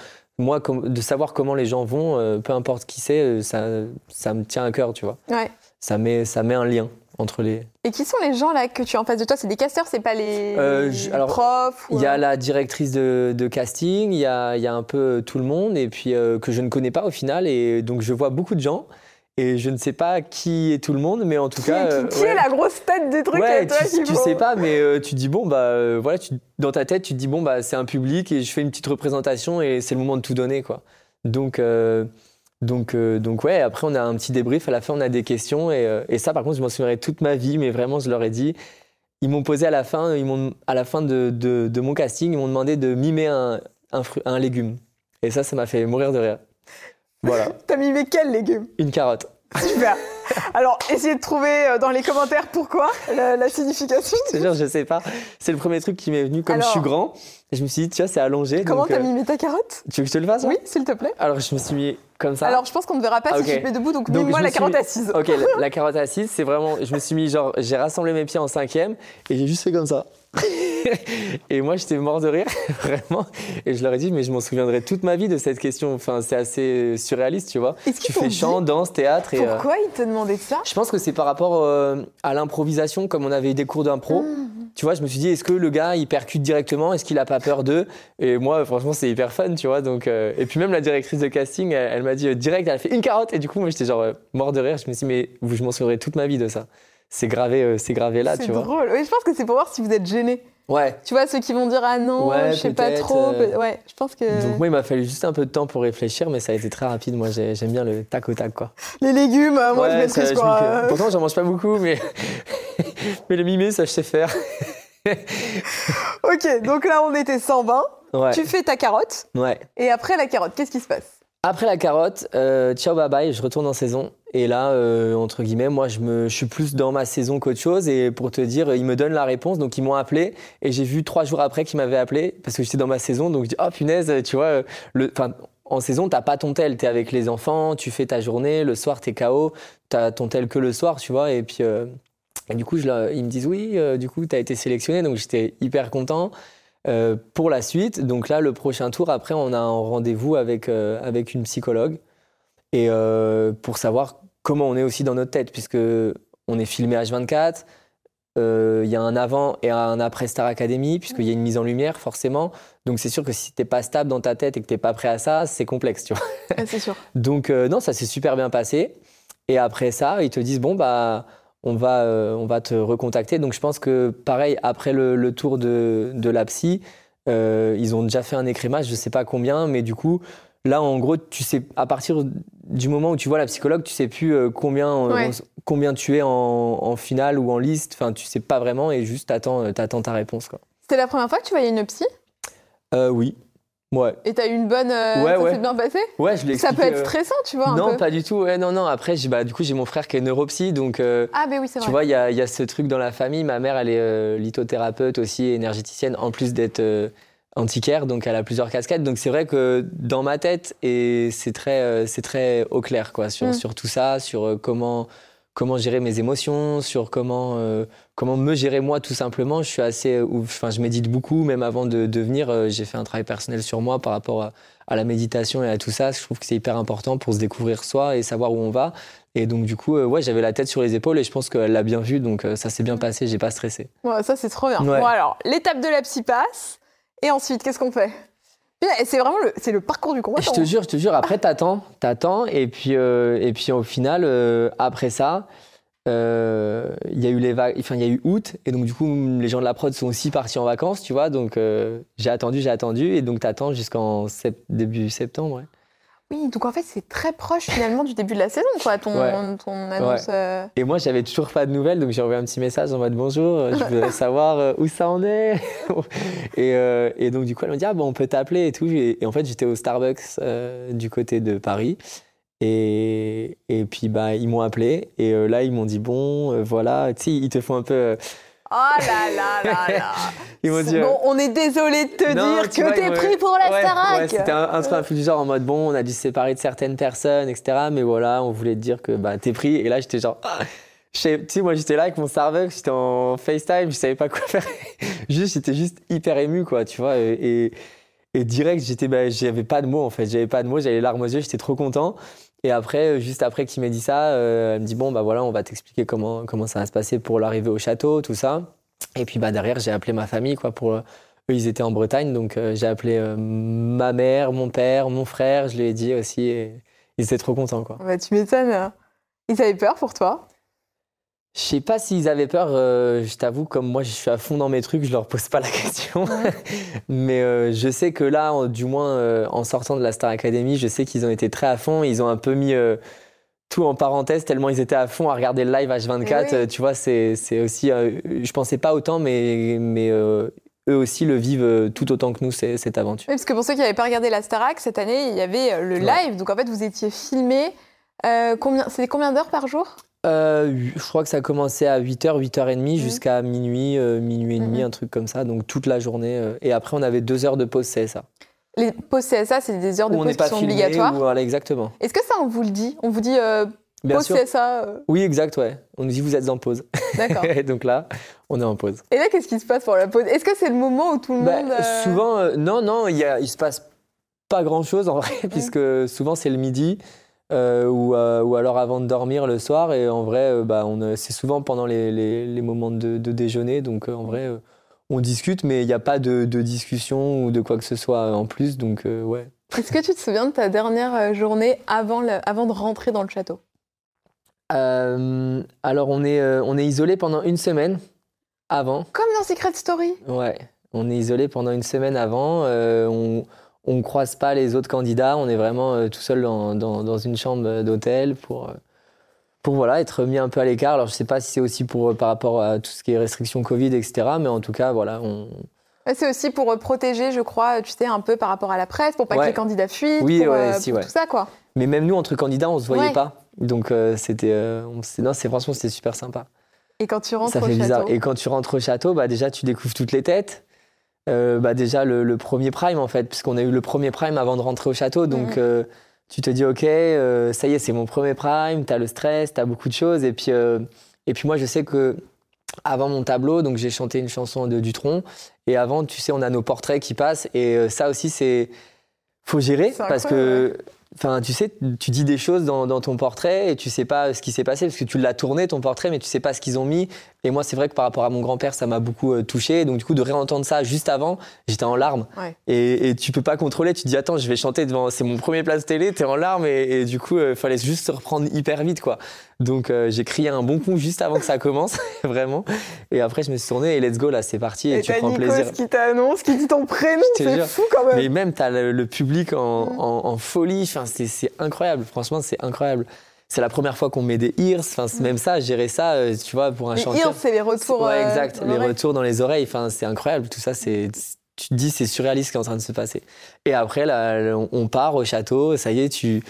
Moi, de savoir comment les gens vont, euh, peu importe qui c'est, euh, ça, ça me tient à cœur, tu vois. Ouais. Ça met, ça met un lien entre les. Et qui sont les gens là que tu as en face de toi? C'est des casteurs, c'est pas les Euh, je- alors, profs ou, Il y a la directrice de, de casting, il y a, il y a un peu tout le monde, et puis euh, que je ne connais pas au final, et donc je vois beaucoup de gens, et je ne sais pas qui est tout le monde, mais en tout qui, cas. qui- euh, qui ouais. est la grosse tête du truc Ouais, et toi, tu, tu sais pas, mais euh, tu dis bon bah euh, voilà, tu- dans ta tête tu te dis bon bah c'est un public et je fais une petite représentation et c'est le moment de tout donner quoi. Donc euh, donc euh, donc ouais, après on a un petit débrief, à la fin on a des questions et, euh, et ça par contre je m'en souviendrai toute ma vie, mais vraiment je leur ai dit. Ils m'ont posé à la fin, ils m'ont à la fin de, de, de mon casting, ils m'ont demandé de mimer un, un, fruit, un légume. Et ça, ça m'a fait mourir de rire. Voilà, [LAUGHS] T'as mimé quel légume une carotte. Super. Alors, essayez de trouver euh, dans les commentaires pourquoi la, la signification. Je te jure, je sais pas. C'est le premier truc qui m'est venu comme je suis grand. Et je me suis dit, tu vois, c'est allongé. Comment t'as euh, mimé ta carotte? Tu veux que je te le fasse là Oui, s'il te plaît. Alors, je me suis mis comme ça. Alors, je pense qu'on ne verra pas Ah, si ok. tu te mets debout, donc, Donc, mime-moi la carotte mis- assise. Ok, la, la [LAUGHS] carotte assise, c'est vraiment. Je me suis mis genre, j'ai rassemblé mes pieds en cinquième et j'ai juste fait comme ça. [LAUGHS] et moi, j'étais mort de rire, [LAUGHS] vraiment. Et je leur ai dit, mais je m'en souviendrai toute ma vie de cette question. Enfin, c'est assez surréaliste, tu vois. Tu fais chant, danse, théâtre et. euh, Pourquoi ils te demandaient ça? Je pense que c'est par rapport euh, à l'improvisation, comme on avait eu des cours d'impro. Mmh. Tu vois, je me suis dit, est-ce que le gars, il percute directement? Est-ce qu'il a pas peur d'eux? Et moi, franchement, c'est hyper fun, tu vois. Donc, euh, et puis même la directrice de casting, elle, elle m'a dit euh, direct, elle a fait une carotte. Et du coup, moi, j'étais genre euh, mort de rire. Je me suis dit, mais je m'en souviendrai toute ma vie de ça. C'est gravé, euh, c'est gravé là, C'est tu vois. drôle. Oui, je pense que c'est pour voir si vous êtes gêné. Ouais. Tu vois, ceux qui vont dire ah non, Ouais, je sais pas trop. euh, Ouais, je pense que Donc moi, il m'a fallu juste un peu de temps pour réfléchir, mais ça a été très rapide. Moi, j'ai- j'aime bien le tac au tac, quoi. les légumes, euh, moi je Ouais, maîtrise quoi. Pourtant, j'en mange pas beaucoup, mais [LAUGHS] mais le mimer, ça, je sais faire. [LAUGHS] Ok, donc là on était 120. Ouais. Tu fais ta carotte Ouais. et après la carotte, qu'est-ce qui se passe? Après la carotte, euh, ciao bye bye, je retourne en saison Et là, euh, entre guillemets, moi, je, me, je suis plus dans ma saison qu'autre chose. Et pour te dire, ils me donnent la réponse. Donc, ils m'ont appelé. Et j'ai vu trois jours après qu'ils m'avaient appelé parce que j'étais dans ma saison. Donc, je dis, oh punaise, tu vois, le, en saison, t'as pas ton tel. Tu es avec les enfants, tu fais ta journée. Le soir, tu es KO. Tu as ton tel que le soir, tu vois. Et puis, euh, du coup, ils me disent, oui, euh, du coup, tu as été sélectionné. Donc, j'étais hyper content. pour la suite, donc là, le prochain tour, après, on a un rendez-vous avec, avec une psychologue et pour savoir comment on est aussi dans notre tête, puisque on est filmé H24. Euh, il y a un avant et un après Star Academy, puisqu'il y a une mise en lumière, forcément. Donc, c'est sûr que si t'es pas stable dans ta tête et que t'es pas prêt à ça, c'est complexe, tu vois. c'est sûr. [LAUGHS] Donc, euh, non, ça s'est super bien passé. Et après ça, ils te disent, bon, bah, on va, euh, on va te recontacter. Donc, je pense que, pareil, après le, tour de, de la psy, ils ont déjà fait un écrémage, je sais pas combien, mais du coup, Là, en gros, tu sais, à partir du moment où tu vois la psychologue, tu sais plus euh, combien, euh, combien tu es en, finale ou en liste. Enfin, tu sais pas vraiment et juste t'attends, euh, attends ta réponse. C'était la première fois que tu voyais une psy? Euh, Oui. Ouais. Et t'as eu une bonne. ouais, ça s'est bien passé? Ouais, je l'ai Ça peut être stressant, tu vois. non, pas du tout. Ouais, non, non. Après, bah, du coup, j'ai mon frère qui est neuropsy, donc. ah, ben oui, c'est vrai. Tu vois, il y a, y a, ce truc dans la famille. Ma mère, elle est lithothérapeute aussi, énergéticienne, en plus d'être antiquaire, donc elle a plusieurs casquettes. Donc c'est vrai que dans ma tête, et c'est très, euh, c'est très au clair quoi, sur, mm. sur tout ça, sur euh, comment, comment gérer mes émotions, sur comment, euh, comment me gérer moi tout simplement. Je suis assez, enfin je médite beaucoup, même avant de, de venir, j'ai fait un travail personnel sur moi par rapport à, la méditation et à tout ça. Je trouve que c'est hyper important pour se découvrir soi et savoir où on va. Et donc du coup, ouais, j'avais la tête sur les épaules et je pense qu'elle l'a bien vu, donc ça s'est bien mm. passé, j'ai pas stressé. Ouais, ça c'est trop bien. Bon alors, l'étape de la psy passe. Et ensuite, qu'est-ce qu'on fait? C'est vraiment le, c'est le parcours du combattant. Je te jure, je te jure. Après, t'attends, t'attends, et puis, euh, et puis au final, euh, après ça, euh, il y a eu les enfin il y a eu août, et donc du coup, les gens de la prod sont aussi partis en vacances, tu vois. Donc j'ai attendu, j'ai attendu, et donc t'attends jusqu'en début septembre. Ouais. Oui, donc en fait, c'est très proche finalement du début de la saison, quoi, ton, annonce. Euh. Et moi, j'avais toujours pas de nouvelles, donc j'ai envoyé un petit message en mode bonjour, je voudrais [LAUGHS] savoir euh, où ça en est. [LAUGHS] Euh, et, donc, du coup, elle m'a dit, ah, bon, on peut t'appeler et tout. Et, en fait, j'étais au Starbucks du côté de Paris. Et, et puis, bah, ils m'ont appelé. Et là, ils m'ont dit, bon, voilà, tu sais, ils te font un peu Oh là là là là Bon, euh, on est désolé de te dire que t'es pris pour la ouais, C'était un, truc un peu du genre en mode bon, on a dû se séparer de certaines personnes, etc. Mais voilà, on voulait te dire que bah, t'es pris. Et là, j'étais genre. Ah, tu sais, moi, j'étais là avec mon Starbucks, j'étais en FaceTime, je savais pas quoi faire. [LAUGHS] juste, j'étais juste hyper ému, quoi, tu vois. Et, et, direct, j'étais, bah, j'avais pas de mots, en fait. J'avais pas de mots, j'avais les larmes aux yeux, j'étais trop content. Et après, euh, juste après qu'il m'ait dit ça, euh, elle me dit bon bah voilà, on va t'expliquer comment comment ça va se passer pour l'arrivée au château, tout ça. Et puis bah derrière, j'ai appelé ma famille quoi pour eux ils étaient en Bretagne, donc euh, j'ai appelé ma mère, mon père, mon frère, je lui ai dit aussi et ils étaient trop contents quoi. Bah tu m'étonnes. Hein. Ils avaient peur pour toi? Je sais pas s'ils avaient peur, euh, je t'avoue, comme moi je suis à fond dans mes trucs, je leur pose pas la question. [LAUGHS] Mais euh, je sais que là, du moins euh, en sortant de la Star Academy, je sais qu'ils ont été très à fond. Ils ont un peu mis tout en parenthèse tellement ils étaient à fond à regarder le live H24. Tu vois, c'est aussi. je pensais pas autant, mais, mais eux aussi le vivent tout autant que nous, cette aventure. Oui, parce que pour ceux qui n'avaient pas regardé la Starac, cette année, il y avait le live. Donc en fait, vous étiez filmé. combien, C'était combien d'heures par jour? Euh, je crois que ça a commencé à 8h, 8h30 mmh. jusqu'à minuit, euh, minuit et demi, mmh. un truc comme ça. Donc toute la journée. Euh, et après, on avait deux heures de pause CSA. Les pauses CSA, c'est des heures de pause qui sont obligatoires. voilà, exactement. Est-ce que ça, on vous le dit? On vous dit pause CSA Oui, exact, ouais. On nous dit vous êtes en pause. D'accord. [LAUGHS] donc là, on est en pause. Et là, qu'est-ce qui se passe pour la pause? Est-ce que c'est le moment où tout le bah, monde. Souvent, non, non, il, y a, il se passe pas grand chose en vrai, mmh. [LAUGHS] puisque souvent c'est le midi. Euh, ou, euh, ou, alors avant de dormir le soir. Et en vrai, euh, bah, c'est souvent pendant les, les, moments de, déjeuner. Donc en vrai, on discute, mais il n'y a pas de, de, discussion ou de quoi que ce soit en plus. Donc ouais. Est-ce que tu te souviens de ta dernière journée avant, avant de rentrer dans le château? Alors on est, on est isolé pendant une semaine avant. Comme dans Secret Story? Ouais, on est isolé pendant une semaine avant. on on ne croise pas les autres candidats, on est vraiment euh, tout seul dans, une chambre d'hôtel pour, euh, pour voilà, être mis un peu à l'écart. Alors je ne sais pas si c'est aussi pour, par rapport à tout ce qui est restrictions Covid, etc. Mais en tout cas, voilà. On... C'est aussi pour euh, protéger, je crois, tu sais, un peu par rapport à la presse, pour pas que les candidats fuient, oui, pour, ouais, tout ça, quoi. Mais même nous, entre candidats, on se voyait pas. Donc euh, c'était, euh, non, c'est franchement c'était super sympa. Et quand tu rentres Ça au fait château, bizarre. Et quand tu rentres au château, bah déjà tu découvres toutes les têtes. Euh, bah déjà le, le premier prime en fait, puisqu'on a eu le premier prime avant de rentrer au château, donc Mhm. euh, tu te dis ok, euh, ça y est c'est mon premier prime, t'as le stress, t'as beaucoup de choses, et puis et puis moi je sais que avant mon tableau, donc j'ai chanté une chanson de Dutronc, et avant tu sais on a nos portraits qui passent, et ça aussi c'est faut gérer parce que Enfin, tu sais, tu dis des choses dans, dans ton portrait et tu sais pas ce qui s'est passé parce que tu l'as tourné ton portrait, mais tu sais pas ce qu'ils ont mis. Et moi, c'est vrai que par rapport à mon grand-père, ça m'a beaucoup euh, touché. Donc, du coup, de réentendre ça juste avant, j'étais en larmes. Ouais. Et, et tu peux pas contrôler. Tu te dis, attends, je vais chanter devant. C'est mon premier place télé, t'es en larmes. Et, et du coup, il fallait juste se reprendre hyper vite, quoi. Donc, euh, j'ai crié un bon coup juste avant que ça commence, [LAUGHS] vraiment. Et après, je me suis tourné et let's go, là, c'est parti. Et, Et tu t'as prends Nikos plaisir. qui t'annonce, qui dit ton prénom, c'est fou quand même. Mais même, tu as le, le public en, Mm. en- en folie. Enfin, c'est incroyable. Franchement, c'est incroyable. C'est la première fois qu'on met des ears. Enfin, c'est même ça, gérer ça, euh, tu vois, pour un. Les chanteur. c'est les retours. Ouais, euh, exact. Les retours dans les oreilles. Enfin, c'est incroyable. Tout ça, c'est. Tu te dis, c'est surréaliste ce qui est en train de se passer. Et après, là, on part au château. Ça y est, tu.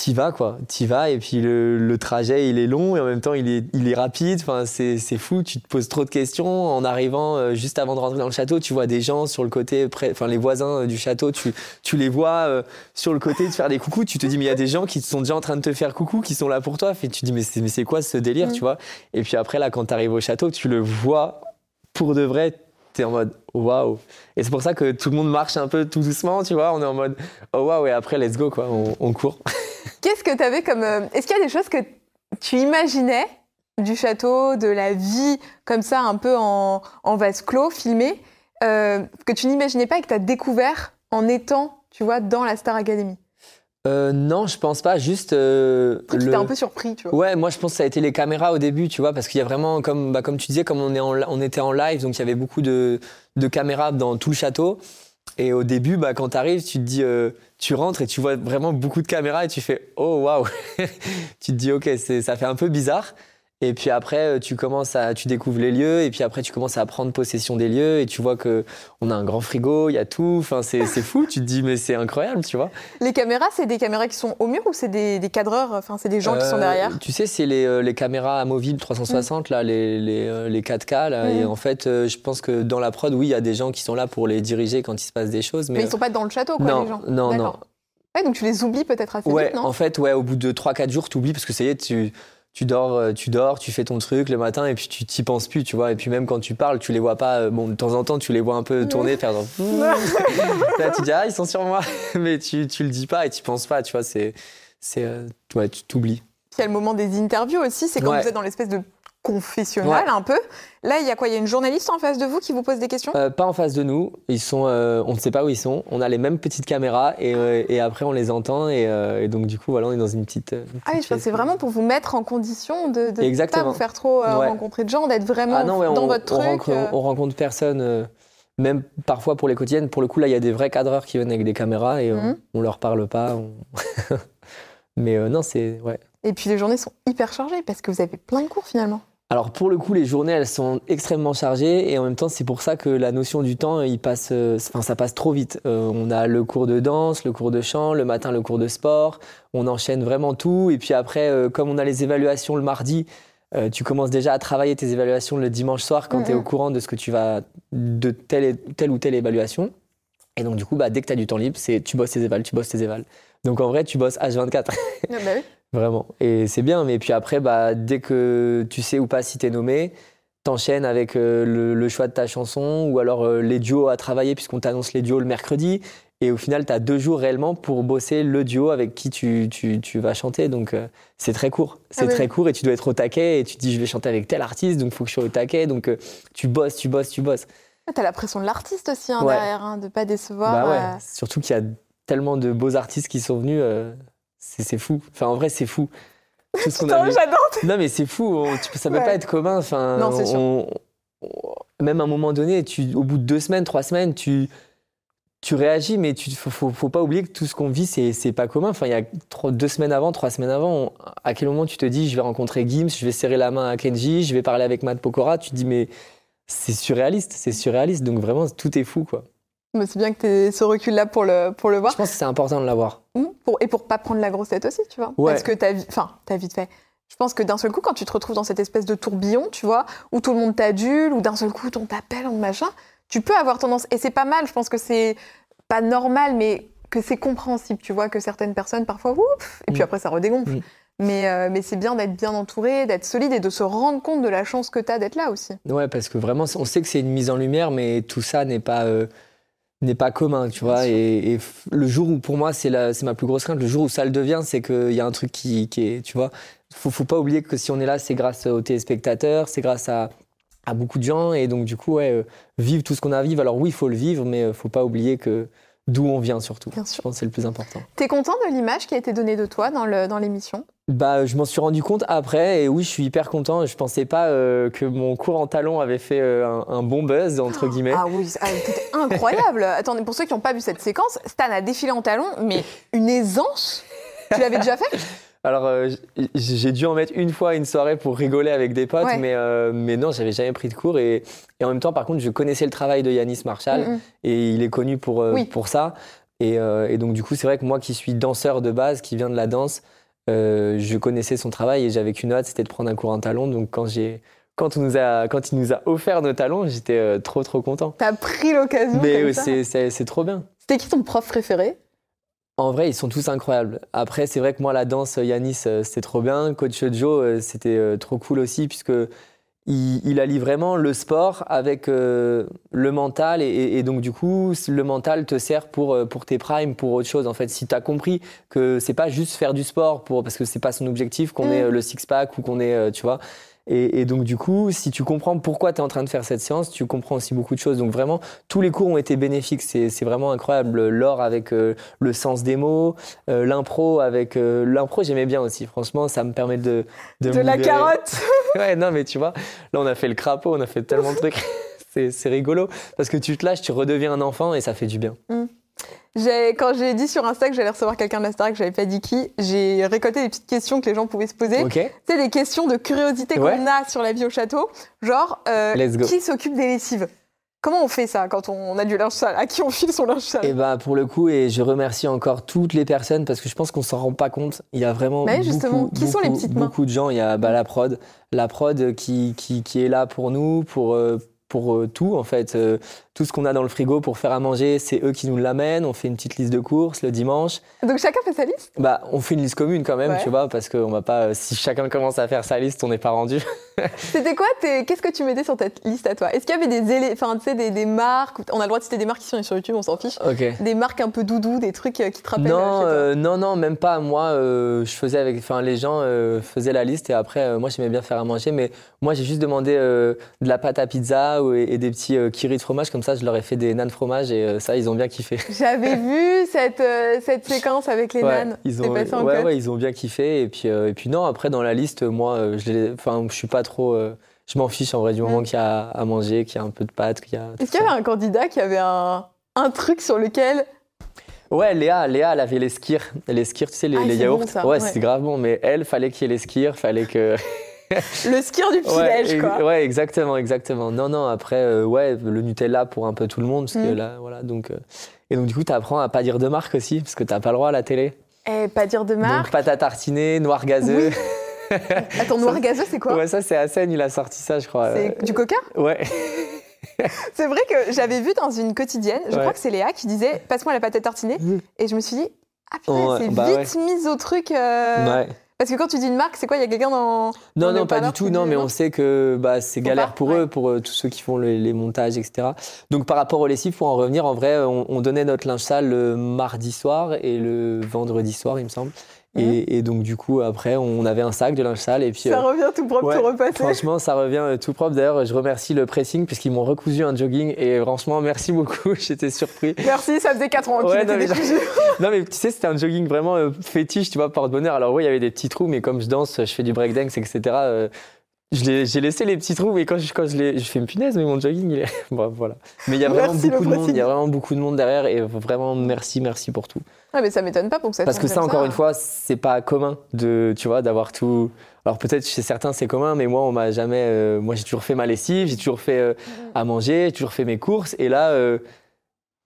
T'y vas, quoi. T'y vas. Et puis, le, le trajet, il est long et en même temps, il est, il est rapide. Enfin, c'est c'est fou. Tu te poses trop de questions. En arrivant, euh, juste avant de rentrer dans le château, tu vois des gens sur le côté, près, enfin, les voisins euh, du château, tu, tu les vois euh, sur le côté te faire des coucous. Tu te dis, mais il y a des gens qui sont déjà en train de te faire coucou, qui sont là pour toi. Et tu te dis, mais c'est mais c'est quoi ce délire, Mm. tu vois? Et puis après, là, quand tu arrives au château, tu le vois pour de vrai. T'es en mode waouh. Et c'est pour ça que tout le monde marche un peu tout doucement, tu vois? On est en mode oh waouh. Et après, let's go, quoi. On, on court. [LAUGHS] Qu'est-ce que tu avais comme. euh, Est-ce qu'il y a des choses que tu imaginais du château, de la vie, comme ça, un peu en, en vase clos, filmé, euh, que tu n'imaginais pas et que tu as découvert en étant, tu vois, dans la Star Academy? Euh, non, je pense pas. Juste. euh, qui le- un peu surpris, tu vois. Ouais, moi je pense que ça a été les caméras au début, tu vois, parce qu'il y a vraiment, comme, bah, comme tu disais, comme on, est en, on était en live, donc il y avait beaucoup de, de caméras dans tout le château. Et au début, bah, quand tu arrives, tu dis, euh, tu rentres et tu vois vraiment beaucoup de caméras et tu fais, oh waouh [LAUGHS] Tu te dis, ok, ça fait un peu bizarre. Et puis après, euh, tu commences à, tu découvres les lieux, et puis après, tu commences à prendre possession des lieux, et tu vois que on a un grand frigo, il y a tout. Enfin, c'est fou. Tu te dis, mais c'est incroyable, tu vois. Les caméras, c'est des caméras qui sont au mur ou c'est des, des cadreurs Enfin, c'est des gens qui sont Euh, derrière? Tu sais, c'est les, euh, les caméras amovibles 360, là, les, les, les 4K. Là, Mm. Et en fait, je pense que dans la prod, oui, il y a des gens qui sont là pour les diriger quand il se passe des choses. Mais, Mais ils sont pas dans le château, quoi, non, les gens. non, non. Ouais, donc tu les oublies peut-être assez Ouais, vite, non? en fait, ouais, au bout de 3-4 jours, tu oublies parce que ça y est, tu, tu, dors, euh, tu dors, tu fais ton truc le matin et puis tu t'y penses plus, tu vois. Et puis même quand tu parles, tu les vois pas. euh, Bon, de temps en temps, tu les vois un peu tourner, faire genre. [LAUGHS] [LAUGHS] Là, tu dis, ah, ils sont sur moi. [LAUGHS] Mais tu, tu le dis pas et tu penses pas, tu vois. C'est. c'est euh, ouais, tu t'oublies. Puis il y a le moment des interviews aussi, c'est quand Ouais. vous êtes dans l'espèce de confessionnal un peu. Là, il y a quoi? Il y a une journaliste en face de vous qui vous pose des questions? Euh, pas en face de nous. Ils sont, euh, on ne sait pas où ils sont. On a les mêmes petites caméras et, euh, et après on les entend et, et donc du coup voilà, on est dans une petite. Ah oui, je pense que c'est vraiment pour vous mettre en condition de ne pas Exactement. vous faire trop Ouais. rencontrer de gens, d'être vraiment Ah non, ouais, dans on, votre on truc. rencontre, on rencontre personne. même parfois pour les quotidiennes. Pour le coup là, il y a des vrais cadreurs qui viennent avec des caméras et euh, Mhm. on leur parle pas. on- [LAUGHS] Mais non, c'est ouais. Et puis les journées sont hyper chargées parce que vous avez plein de cours finalement. Alors pour le coup, les journées, elles sont extrêmement chargées et en même temps, c'est pour ça que la notion du temps, il passe, euh, enfin, ça passe trop vite. Euh, on a le cours de danse, le cours de chant, le matin le cours de sport. On enchaîne vraiment tout et puis après, euh, comme on a les évaluations le mardi, tu commences déjà à travailler tes évaluations le dimanche soir quand tu es au courant de ce que tu vas de telle, et- telle ou telle évaluation. Et donc du coup, bah, dès que tu as du temps libre, c'est tu bosses tes évals, tu bosses tes évals. Donc en vrai, tu bosses H24. Ah bah oui. Vraiment. Et c'est bien, mais puis après, bah, dès que tu sais ou pas si t'es nommé, t'enchaînes avec euh, le, le choix de ta chanson ou alors euh, les duos à travailler puisqu'on t'annonce les duos le mercredi. Et au final, tu as deux jours réellement pour bosser le duo avec qui tu, tu, tu vas chanter. Donc euh, c'est très court. C'est Ah oui. très court et tu dois être au taquet et tu te dis je vais chanter avec tel artiste, donc il faut que je sois au taquet. Donc tu bosses, tu bosses, tu bosses. Ah, T'as la pression de l'artiste aussi hein, Ouais. derrière, hein, de pas décevoir. Bah ouais, surtout qu'il y a tellement de beaux artistes qui sont venus. C'est fou. Enfin, en vrai, c'est fou. Tout ce Putain, j'adore. Non, mais c'est fou. on- tu ça peut Ouais. pas être commun. Enfin, Non, c'est sûr. on- on- même à un moment donné, tu, au bout de deux semaines, trois semaines, tu, tu réagis, mais il faut, faut, faut pas oublier que tout ce qu'on vit, c'est, c'est pas commun. Enfin, il y a trois- deux semaines avant, trois semaines avant, à quel moment tu te dis, je vais rencontrer Gims, je vais serrer la main à Kenji, je vais parler avec Matt Pokora. Tu te dis, mais c'est surréaliste, c'est surréaliste. Donc vraiment, tout est fou, quoi. Mais c'est bien que tu aies ce recul-là pour le, pour le voir. Je pense que c'est important de l'avoir. Mmh. Pour, et pour pas prendre la grosse tête aussi, tu vois. Ouais. Parce que t'as vi- enfin, t'as vite fait. Je pense que d'un seul coup, quand tu te retrouves dans cette espèce de tourbillon, tu vois, où tout le monde t'adule, ou d'un seul coup, on t'appelle, on machin, tu peux avoir tendance. Et c'est pas mal, je pense que c'est pas normal, mais que c'est compréhensible, tu vois, que certaines personnes, parfois, ouf, et puis Mm. après, ça redégonfle. Mm. Mais, euh, mais c'est bien d'être bien entouré, d'être solide et de se rendre compte de la chance que t'as d'être là aussi. Ouais, parce que vraiment, on sait que c'est une mise en lumière, mais tout ça n'est pas, euh, n'est pas commun, tu vois. Et, le jour où, pour moi, c'est la- c'est ma plus grosse crainte, le jour où ça le devient, c'est qu'il y a un truc qui, qui est, tu vois. Faut, faut pas oublier que si on est là, c'est grâce aux téléspectateurs, c'est grâce à, à beaucoup de gens. Et donc, du coup, ouais, euh, vivre tout ce qu'on a à vivre. Alors, oui, il faut le vivre, mais euh, faut pas oublier que d'où on vient, surtout. Bien Je sûr. pense que c'est le plus important. T'es content de l'image qui a été donnée de toi dans le- dans l'émission? Bah, je m'en suis rendu compte après, et oui, je suis hyper content. Je pensais pas euh, que mon cours en talon avait fait euh, un, un bon buzz, entre guillemets. Ah oui, ah, c'était incroyable. [LAUGHS] Attendez, pour ceux qui n'ont pas vu cette séquence, Stan a défilé en talon, mais une aisance. Tu l'avais déjà fait? [LAUGHS] Alors, euh, j'ai dû en mettre une fois une soirée pour rigoler avec des potes, Ouais. mais, mais non, j'avais jamais pris de cours. Et, et en même temps, par contre, je connaissais le travail de Yanis Marshall, Mm, mm. et il est connu pour, Oui. pour ça. Et, et donc, du coup, c'est vrai que moi qui suis danseur de base, qui vient de la danse, euh, je connaissais son travail et j'avais qu'une hâte, c'était de prendre un cours en talon. Donc, quand, j'ai, quand, on nous a, quand il nous a offert nos talons, j'étais euh, trop, trop content. T'as pris l'occasion Mais c'est, trop bien. C'était qui ton prof préféré? En vrai, ils sont tous incroyables. Après, c'est vrai que moi, la danse, Yanis, euh, c'était trop bien. Coach Joe, c'était trop cool aussi, puisque il, il allie vraiment le sport avec euh, le mental. Et, donc, du coup, le mental te sert pour, euh, pour tes primes, pour autre chose. En fait, si tu as compris que c'est pas juste faire du sport, pour, parce que c'est pas son objectif, qu'on Mm. ait euh, le six-pack ou qu'on ait, tu vois. Et, et donc, du coup, si tu comprends pourquoi tu es en train de faire cette séance, tu comprends aussi beaucoup de choses. Donc, vraiment, tous les cours ont été bénéfiques. C'est vraiment incroyable. L'or avec euh, le sens des mots, euh, l'impro avec. euh, l'impro, j'aimais bien aussi. Franchement, ça me permet de. De, la carotte [LAUGHS] Ouais, non, mais tu vois, là, on a fait le crapaud, on a fait tellement de trucs. [LAUGHS] C'est rigolo. Parce que tu te lâches, tu redeviens un enfant et ça fait du bien. J'ai- Quand j'ai dit sur Insta que j'allais recevoir quelqu'un de la Starac, j'avais pas dit qui, j'ai récolté des petites questions que les gens pouvaient se poser. Ok C'est des questions de curiosité Ouais. qu'on a sur la vie au château. Genre, euh, Let's go. qui s'occupe des lessives? Comment on fait ça quand on a du linge sale? À qui on file son linge sale? Et bah pour le coup, et je remercie encore toutes les personnes parce que je pense qu'on s'en rend pas compte. Il y a vraiment Bah oui, beaucoup, justement. Qui sont les petites mains? beaucoup de gens. Il y a bah, la prod, la prod qui, qui, qui est là pour nous, pour euh, pour euh, tout en fait. Tout ce qu'on a dans le frigo pour faire à manger, c'est eux qui nous l'amènent. On fait une petite liste de courses le dimanche. Donc chacun fait sa liste? Bah, on fait une liste commune quand même, Ouais. tu vois, parce qu'on va pas. euh, Si chacun commence à faire sa liste, on n'est pas rendu. [LAUGHS] C'était quoi Qu'est-ce que tu mettais sur ta liste à toi? Est-ce qu'il y avait des, enfin, tu sais, des, des marques On a le droit de citer des marques qui sont sur YouTube, on s'en fiche. Des marques un peu doudou, des trucs euh, qui te rappellent Non, euh, chez toi. euh, non, non, même pas. Moi, euh, je faisais avec, enfin, les gens faisaient la liste et après, moi, j'aimais bien faire à manger, mais moi, j'ai juste demandé de la pâte à pizza et, des petits kiris de fromage, comme ça, je leur ai fait des nanes fromage et euh, ça, ils ont bien kiffé. [LAUGHS] J'avais vu cette, euh, cette [LAUGHS] séquence avec les Ouais, nanes. ils ont, passé en ouais, cut. ouais, ils ont bien kiffé et puis, euh, et puis non, après, dans la liste, moi, je, enfin, je suis pas trop, je m'en fiche en vrai du moment Mm. qu'il y a à manger, qu'il y a un peu de pâte, qu'il y a. Est-ce qu'il y avait un candidat qui avait un, un truc sur lequel. Ouais, Léa, Léa, elle avait les skirs, les skirs, tu sais, les, Ah, les yaourts. bon, ça, ouais, ouais. c'est grave bon, mais elle, fallait qu'il y ait les skirs, fallait que. [LAUGHS] Le skier du petit-déj, ouais, quoi. ouais, exactement, exactement. Non, non, après, euh, ouais, le Nutella pour un peu tout le monde, parce que Mm. là, voilà, donc. euh, et donc, du coup, tu apprends à pas dire de marque aussi, parce que t'as pas le droit à la télé. Eh, pas dire de marque. Donc, pâte à tartiner, noir gazeux. [LAUGHS] Attends, noir gazeux, c'est quoi? ouais, ça, c'est Hassen, il a sorti ça, je crois. C'est du coca? Ouais. [LAUGHS] C'est vrai que j'avais vu dans une quotidienne, je Ouais. crois que c'est Léa qui disait Passe-moi la pâte à tartiner. Et je me suis dit Ah putain, Ouais, c'est bah vite mis au truc. euh, ouais. Parce que quand tu dis une marque, c'est quoi Il y a quelqu'un dans. Non, dans non, pas du tout. Non, mais on sait que bah, c'est galère pour ouais. eux, pour euh, tous ceux qui font les, les montages, etc. Donc, par rapport aux lessives, pour en revenir, en vrai, on, on donnait notre linge sale le mardi soir et le vendredi soir, il me semble. Et, et donc, du coup, après, on avait un sac de linge sale. Et puis, Ça euh, revient tout propre, ouais, tout repassé. franchement, ça revient euh, tout propre. D'ailleurs, je remercie le pressing puisqu'ils m'ont recousu un jogging. Et franchement, merci beaucoup. [LAUGHS] J'étais surpris. Merci, ça faisait 4 ans Ouais, non, mais-. [LAUGHS] Non, mais tu sais, c'était un jogging vraiment euh, fétiche, tu vois, porte-bonheur. Alors, oui, il y avait des petits trous, mais comme je danse, je fais du breakdance, etc. euh, j'ai laissé les petits trous, mais quand je, quand je. Je fais une punaise, mais mon jogging, il est. [LAUGHS] Bon, voilà. Mais il y a vraiment Merci, beaucoup de monde. Il y a vraiment beaucoup de monde derrière, et vraiment, merci, merci pour tout. Ah, mais ça m'étonne pas pour que ça Parce que ça, encore une fois, c'est pas commun de, tu vois, d'avoir tout. Alors peut-être chez certains c'est commun, mais moi on m'a jamais. euh, moi j'ai toujours fait ma lessive, j'ai toujours fait euh, à manger, j'ai toujours fait mes courses, et là euh,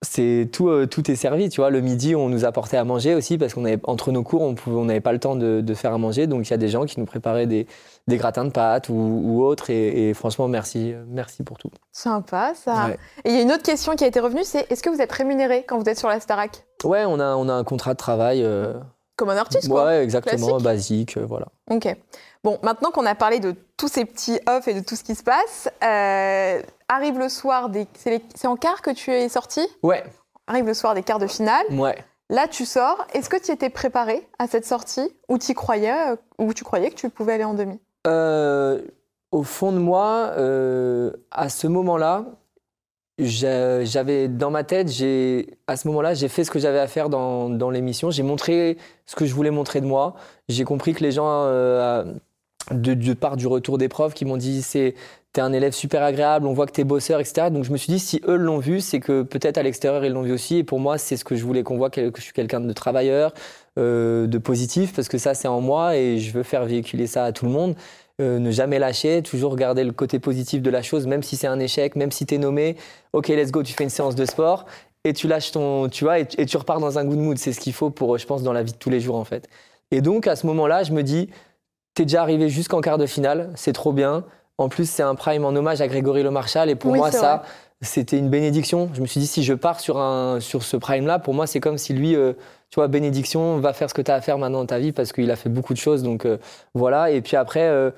c'est tout, euh, tout est servi, tu vois. Le midi, on nous apportait à manger aussi parce qu'on avait entre nos cours, on on n'avait pas le temps de, de, faire à manger, donc il y a des gens qui nous préparaient des, des gratins de pâtes ou, ou autres. Et, et, franchement, merci, merci pour tout. Sympa ça. Ouais. Et il y a une autre question qui a été revenue, c'est est-ce que vous êtes rémunéré quand vous êtes sur la Starac? Ouais, on a, on a un contrat de travail. Euh... Comme un artiste, quoi. Ouais, exactement, Classique. basique, euh, voilà. Ok. Bon, maintenant qu'on a parlé de tous ces petits off et de tout ce qui se passe, euh, arrive le soir des. C'est en quart que tu es sorti? Ouais. Arrive le soir des quarts de finale. Ouais. Là, tu sors. Est-ce que tu étais préparé à cette sortie? Ou tu croyais, ou tu croyais que tu pouvais aller en demi? Euh, Au fond de moi, euh, à ce moment-là, j'avais dans ma tête, à ce moment-là, j'ai fait ce que j'avais à faire dans, dans l'émission. J'ai montré ce que je voulais montrer de moi. J'ai compris que les gens, euh, de, de, part du retour des profs, qui m'ont dit c'est t'es un élève super agréable, on voit que t'es bosseur, etc. Donc je me suis dit si eux l'ont vu, c'est que peut-être à l'extérieur ils l'ont vu aussi. Et pour moi, c'est ce que je voulais qu'on voit que je suis quelqu'un de travailleur, euh, de positif, parce que ça c'est en moi et je veux faire véhiculer ça à tout le monde. Euh, ne jamais lâcher, toujours garder le côté positif de la chose, même si c'est un échec, même si tu es nommé. Ok, let's go, tu fais une séance de sport et tu lâches ton, tu vois, et, et tu repars dans un good mood. C'est ce qu'il faut pour, je pense, dans la vie de tous les jours en fait. Et donc à ce moment-là, je me dis, t'es déjà arrivé jusqu'en quart de finale, c'est trop bien. En plus, c'est un prime en hommage à Grégory Le Marchal et pour oui, moi, ça, c'était une bénédiction. Je me suis dit, si je pars sur, un, sur ce prime-là, pour moi, c'est comme si lui, euh, tu vois, bénédiction, va faire ce que tu as à faire maintenant dans ta vie parce qu'il a fait beaucoup de choses. Donc euh, voilà. Et puis après, euh,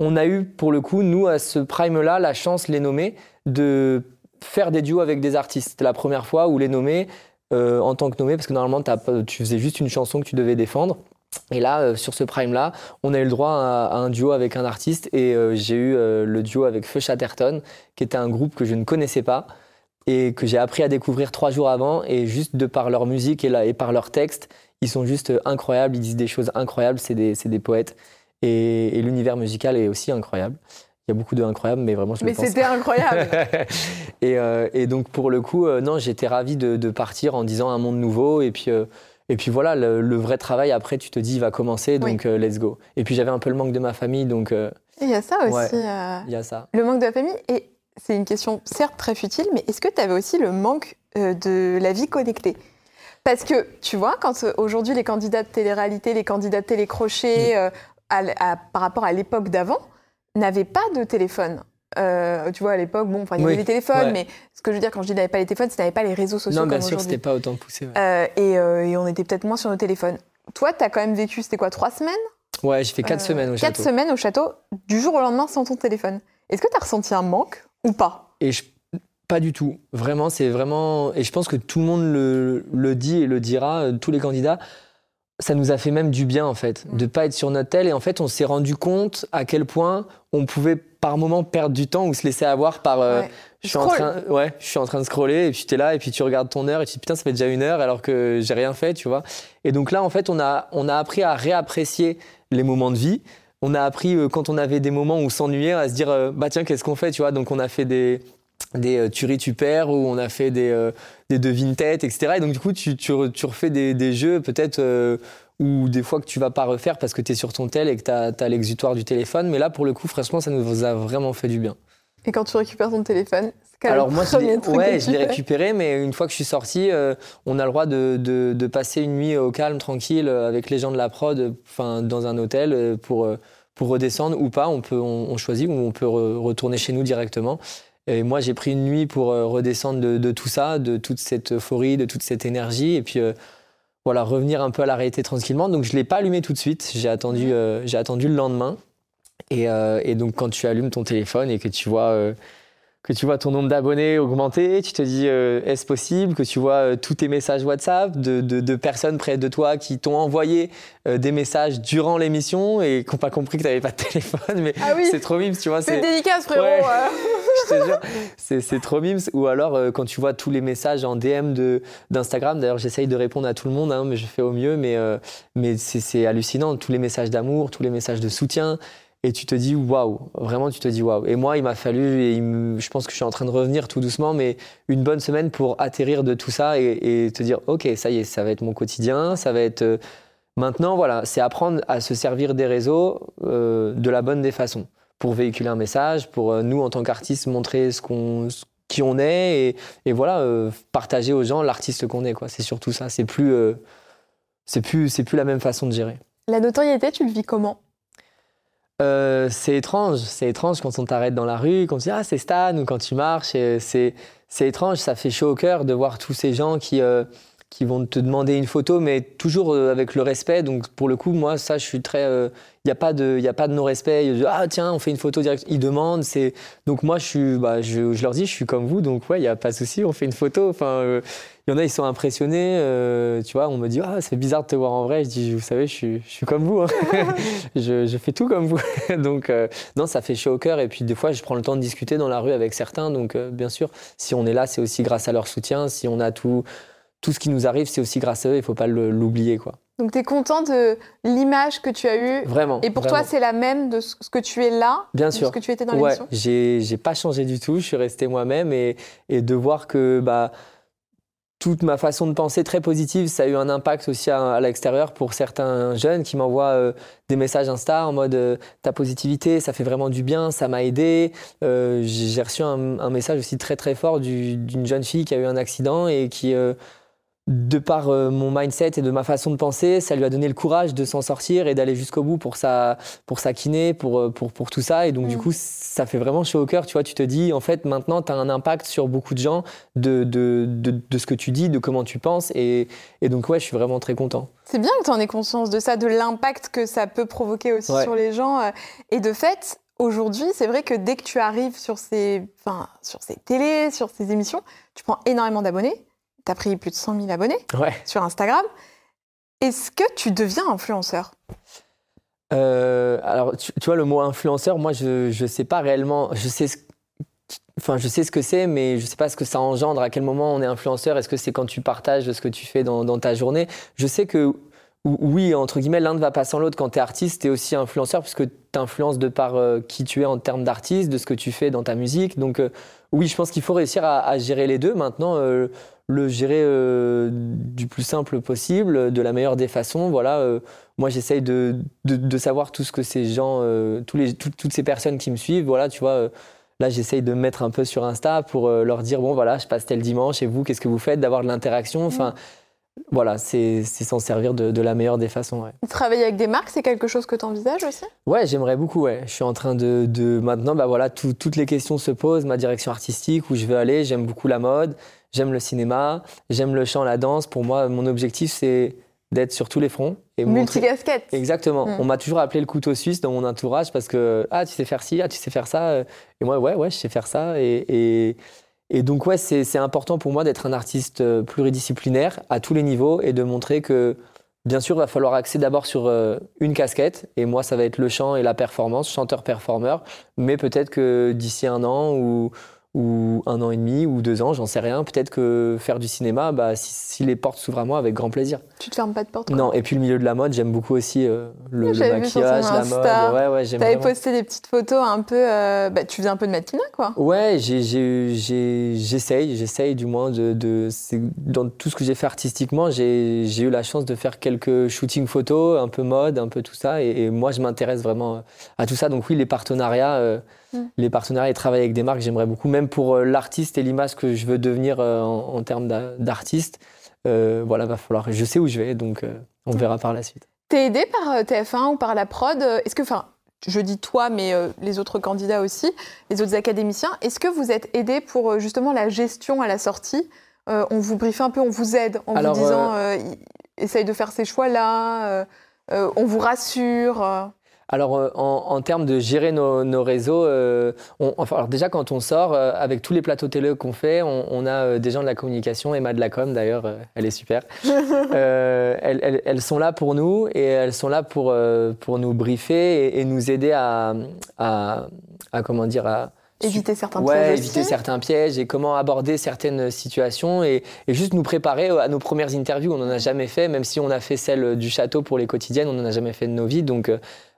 on a eu, pour le coup, nous, à ce prime-là, la chance, les nommer, de faire des duos avec des artistes. C'était la première fois où les nommer euh, en tant que nommé, parce que normalement, tu faisais juste une chanson que tu devais défendre. Et là, euh, sur ce prime-là, on a eu le droit à, à, un duo avec un artiste et euh, j'ai eu euh, le duo avec Feu Chatterton, qui était un groupe que je ne connaissais pas et que j'ai appris à découvrir trois jours avant. Et juste de par leur musique et, la, et par leur texte, ils sont juste incroyables, ils disent des choses incroyables, c'est des, des, poètes. Et, et l'univers musical est aussi incroyable. Il y a beaucoup de incroyables, mais vraiment, je mais le pense. Mais c'était incroyable. [LAUGHS] et, et, donc, pour le coup, non, j'étais ravi de, de, partir en disant un monde nouveau. Et puis, et puis voilà, le, le, vrai travail, après, tu te dis, il va commencer, donc oui. let's go. Et puis, j'avais un peu le manque de ma famille, donc. Il y a ça aussi. Ouais, il y a ça. Le manque de la famille. Et c'est une question, certes, très futile, mais est-ce que tu avais aussi le manque de la vie connectée? Parce que, tu vois, quand aujourd'hui les candidats de télé-réalité, les candidats de télécrochet, à, à, par rapport à l'époque d'avant, n'avaient pas de téléphone. Euh, tu vois, à l'époque, bon, il y oui, avait les téléphones, ouais. mais ce que je veux dire quand je dis n'avait pas les téléphones, c'est n'avait pas les réseaux sociaux. Non, bien sûr, c'était pas autant poussé. Ouais. Euh, et, euh, et, on était peut-être moins sur nos téléphones. Toi, tu as quand même vécu, c'était quoi, trois semaines? Ouais, j'ai fait quatre semaines au quatre château. Quatre semaines au château, du jour au lendemain sans ton téléphone. Est-ce que tu as ressenti un manque ou pas? Et je... Pas du tout. Vraiment, c'est vraiment. Et je pense que tout le monde le, le dit et le dira, tous les candidats ça nous a fait même du bien en fait de pas être sur notre tel et en fait on s'est rendu compte à quel point on pouvait par moment perdre du temps ou se laisser avoir par euh, ouais. je suis en train ouais je suis en train de scroller et puis tu es là et puis tu regardes ton heure et tu dis putain ça fait déjà une heure alors que j'ai rien fait tu vois. Et donc là en fait on a on a appris à réapprécier les moments de vie. On a appris euh, quand on avait des moments où on s'ennuyait à se dire euh, bah tiens qu'est-ce qu'on fait tu vois. Donc on a fait des des tueries tu perds ou on a fait des, des devines tête etc et donc du coup tu, tu, tu refais des, des jeux peut-être euh, ou des fois que tu vas pas refaire parce que tu es sur ton tel et que tu as, as l'exutoire du téléphone. Mais là pour le coup franchement ça nous a vraiment fait du bien. Et quand tu récupères ton téléphone c'est alors moi je ouais, je l'ai récupéré mais une fois que je suis sorti euh, on a le droit de, de, de, passer une nuit au calme tranquille avec les gens de la prod enfin dans un hôtel euh, pour pour redescendre ou pas. On peut on, on choisit ou on peut re retourner chez nous directement et moi, j'ai pris une nuit pour euh, redescendre de, de, tout ça, de toute cette euphorie, de toute cette énergie, et puis euh, voilà, revenir un peu à la réalité tranquillement. Donc, je l'ai pas allumé tout de suite. J'ai attendu, euh, j'ai attendu le lendemain. Et, euh, et, donc, quand tu allumes ton téléphone et que tu vois que tu vois ton nombre d'abonnés augmenter, tu te dis euh, est-ce possible que tu vois euh, tous tes messages WhatsApp de, de, de, personnes près de toi qui t'ont envoyé euh, des messages durant l'émission et qui n'ont pas compris que tu n'avais pas de [LAUGHS] téléphone, mais ah oui. c'est trop mimes, tu vois. C'est délicat, frérot. Ouais. [LAUGHS] je te jure, c'est trop mimes. Ou alors quand tu vois tous les messages en DM d'Instagram, d'ailleurs j'essaye de répondre à tout le monde, hein, mais je fais au mieux, mais, mais c'est hallucinant, tous les messages d'amour, tous les messages de soutien et tu te dis waouh, vraiment tu te dis waouh. Et moi, il m'a fallu, et je pense que je suis en train de revenir tout doucement, mais une bonne semaine pour atterrir de tout ça et, te dire ok, ça y est, ça va être mon quotidien, ça va être. Euh, maintenant, voilà, c'est apprendre à se servir des réseaux euh, de la bonne des façons pour véhiculer un message, pour euh, nous en tant qu'artistes montrer ce qu'on qui on est et, et voilà, partager aux gens l'artiste qu'on est. quoi. C'est surtout ça. C'est plus, c'est plus, c'est plus la même façon de gérer. La notoriété, tu le vis comment? Euh, c'est étrange, c'est étrange quand on t'arrête dans la rue, quand tu dis ah c'est Stan ou quand tu marches, c'est c'est étrange, ça fait chaud au cœur de voir tous ces gens qui euh, qui vont te demander une photo, mais toujours euh, avec le respect. Donc pour le coup, moi ça je suis très, y a pas de y a pas de non respect. Ah tiens on fait une photo direct, ils demandent, c'est donc moi je suis bah je, leur dis je suis comme vous, donc ouais il y a pas de souci, on fait une photo. Enfin euh, il y en a, ils sont impressionnés. euh, tu vois, on me dit, ah, c'est bizarre de te voir en vrai. Je dis, vous savez, je suis, je suis comme vous. hein. [LAUGHS] je, fais tout comme vous. [LAUGHS] donc, euh, non, ça fait chaud au cœur. Et puis, des fois, je prends le temps de discuter dans la rue avec certains. Donc, bien sûr, si on est là, c'est aussi grâce à leur soutien. Si on a tout, tout ce qui nous arrive, c'est aussi grâce à eux. Il faut pas l'oublier, quoi. Donc tu es content de l'image que tu as eue Vraiment. et pour vraiment. toi c'est la même de ce que tu es là, Bien de sûr. ce que tu étais dans Ouais, l'émission? j'ai j'ai pas changé du tout, je suis resté moi-même et, et de voir que bah, toute ma façon de penser très positive, ça a eu un impact aussi à, à l'extérieur pour certains jeunes qui m'envoient euh, des messages Insta en mode euh, ta positivité, ça fait vraiment du bien, ça m'a aidé. Euh, j'ai reçu un, un message aussi très très fort du- d'une jeune fille qui a eu un accident et qui de par euh, mon mindset et de ma façon de penser, ça lui a donné le courage de s'en sortir et d'aller jusqu'au bout pour sa, pour sa kiné, pour, euh, pour, pour tout ça. Et donc, du Mm. coup, ça fait vraiment chaud au cœur. Tu vois, tu te dis, en fait, maintenant, tu as un impact sur beaucoup de gens de, de, de, de ce que tu dis, de comment tu penses. Et, et donc, ouais, je suis vraiment très content. C'est bien que tu en aies conscience de ça, de l'impact que ça peut provoquer aussi Ouais. sur les gens. euh, Et de fait, aujourd'hui, c'est vrai que dès que tu arrives sur ces, enfin, sur ces télés, sur ces émissions, tu prends énormément d'abonnés. Tu as pris plus de 100 000 abonnés Ouais. sur Instagram. Est-ce que tu deviens influenceur? Euh, alors, tu, tu vois, le mot influenceur, moi, je ne sais pas réellement. Je sais ce, enfin, je sais ce que c'est, mais je sais pas ce que ça engendre, à quel moment on est influenceur. Est-ce que c'est quand tu partages ce que tu fais dans, dans ta journée? Je sais que, ou- oui, entre guillemets, l'un ne va pas sans l'autre. Quand tu es artiste, tu es aussi influenceur, puisque tu influences de par euh, qui tu es en termes d'artiste, de ce que tu fais dans ta musique. Donc, euh, oui, je pense qu'il faut réussir à, gérer les deux. Maintenant, euh, le gérer euh, du plus simple possible, de la meilleure des façons. Voilà. euh, moi, j'essaye de, de, savoir tout ce que ces gens, toutes ces personnes qui me suivent, voilà, tu vois. Là, j'essaye de me mettre un peu sur Insta pour leur dire bon, voilà, je passe tel dimanche et vous, qu'est-ce que vous faites? D'avoir de l'interaction. Enfin, voilà, c'est s'en servir de, de la meilleure des façons. Ouais, Travailler avec des marques, c'est quelque chose que tu envisages aussi? Ouais j'aimerais beaucoup. Ouais. Je suis en train de. de maintenant, bah voilà, tout- toutes les questions se posent. Ma direction artistique, où je veux aller. J'aime beaucoup la mode, j'aime le cinéma, j'aime le chant, la danse. Pour moi, mon objectif, c'est d'être sur tous les fronts et montrer- Multicasquette. Exactement. Mm. On m'a toujours appelé le couteau suisse dans mon entourage parce que ah tu sais faire ci, ah tu sais faire ça. Et moi ouais ouais je sais faire ça et et, et donc ouais c'est important pour moi d'être un artiste euh, pluridisciplinaire à tous les niveaux et de montrer que bien sûr il va falloir axer d'abord sur euh, une casquette. Et moi ça va être le chant et la performance chanteur performeur mais peut-être que d'ici un an ou ou un an et demi ou deux ans, j'en sais rien. Peut-être que faire du cinéma, bah, si, si les portes s'ouvrent à moi, avec grand plaisir. Tu te fermes pas de porte quoi. Non, et puis le milieu de la mode, j'aime beaucoup aussi euh, le, le maquillage, la Insta. mode. Ouais, ouais, j'aime T'avais posté des petites photos un peu. euh, bah, tu faisais un peu de mannequinat, quoi. Ouais, j'essaye, j'essaye du moins de, de dans tout ce que j'ai fait artistiquement, j'ai j'ai eu la chance de faire quelques shootings photos, un peu mode, un peu tout ça, et, et moi je m'intéresse vraiment à tout ça. Donc oui, les partenariats, euh, Mm. les partenariats et travailler avec des marques, j'aimerais beaucoup, même pour euh, l'artiste et l'image que je veux devenir euh, en, en termes d'a- d'artiste. Euh, voilà, va falloir. Je sais où je vais, donc euh, on verra par la suite. T'es aidé par euh, TF1 ou par la prod Est-ce que, enfin, je dis toi, mais euh, les autres candidats aussi, les autres académiciens, est-ce que vous êtes aidé pour justement la gestion à la sortie? On vous briefe un peu, on vous aide en Alors, vous disant, essaye de faire ces choix-là, on vous rassure. Alors, euh, en, en termes de gérer nos, nos réseaux, euh, on- enfin, alors déjà quand on sort, euh, avec tous les plateaux télé qu'on fait, on, on a euh, des gens de la communication, Emma de la com d'ailleurs, elle est super. [LAUGHS] Elles, elles- elles sont là pour nous et elles sont là pour, pour nous briefer et, et nous aider à, à, à, comment dire, à, Éviter certains ouais, pièges éviter aussi. certains pièges et comment aborder certaines situations et, et juste nous préparer à nos premières interviews. On n'en a jamais fait, même si on a fait celle du château pour les quotidiennes, on n'en a jamais fait de nos vies. Donc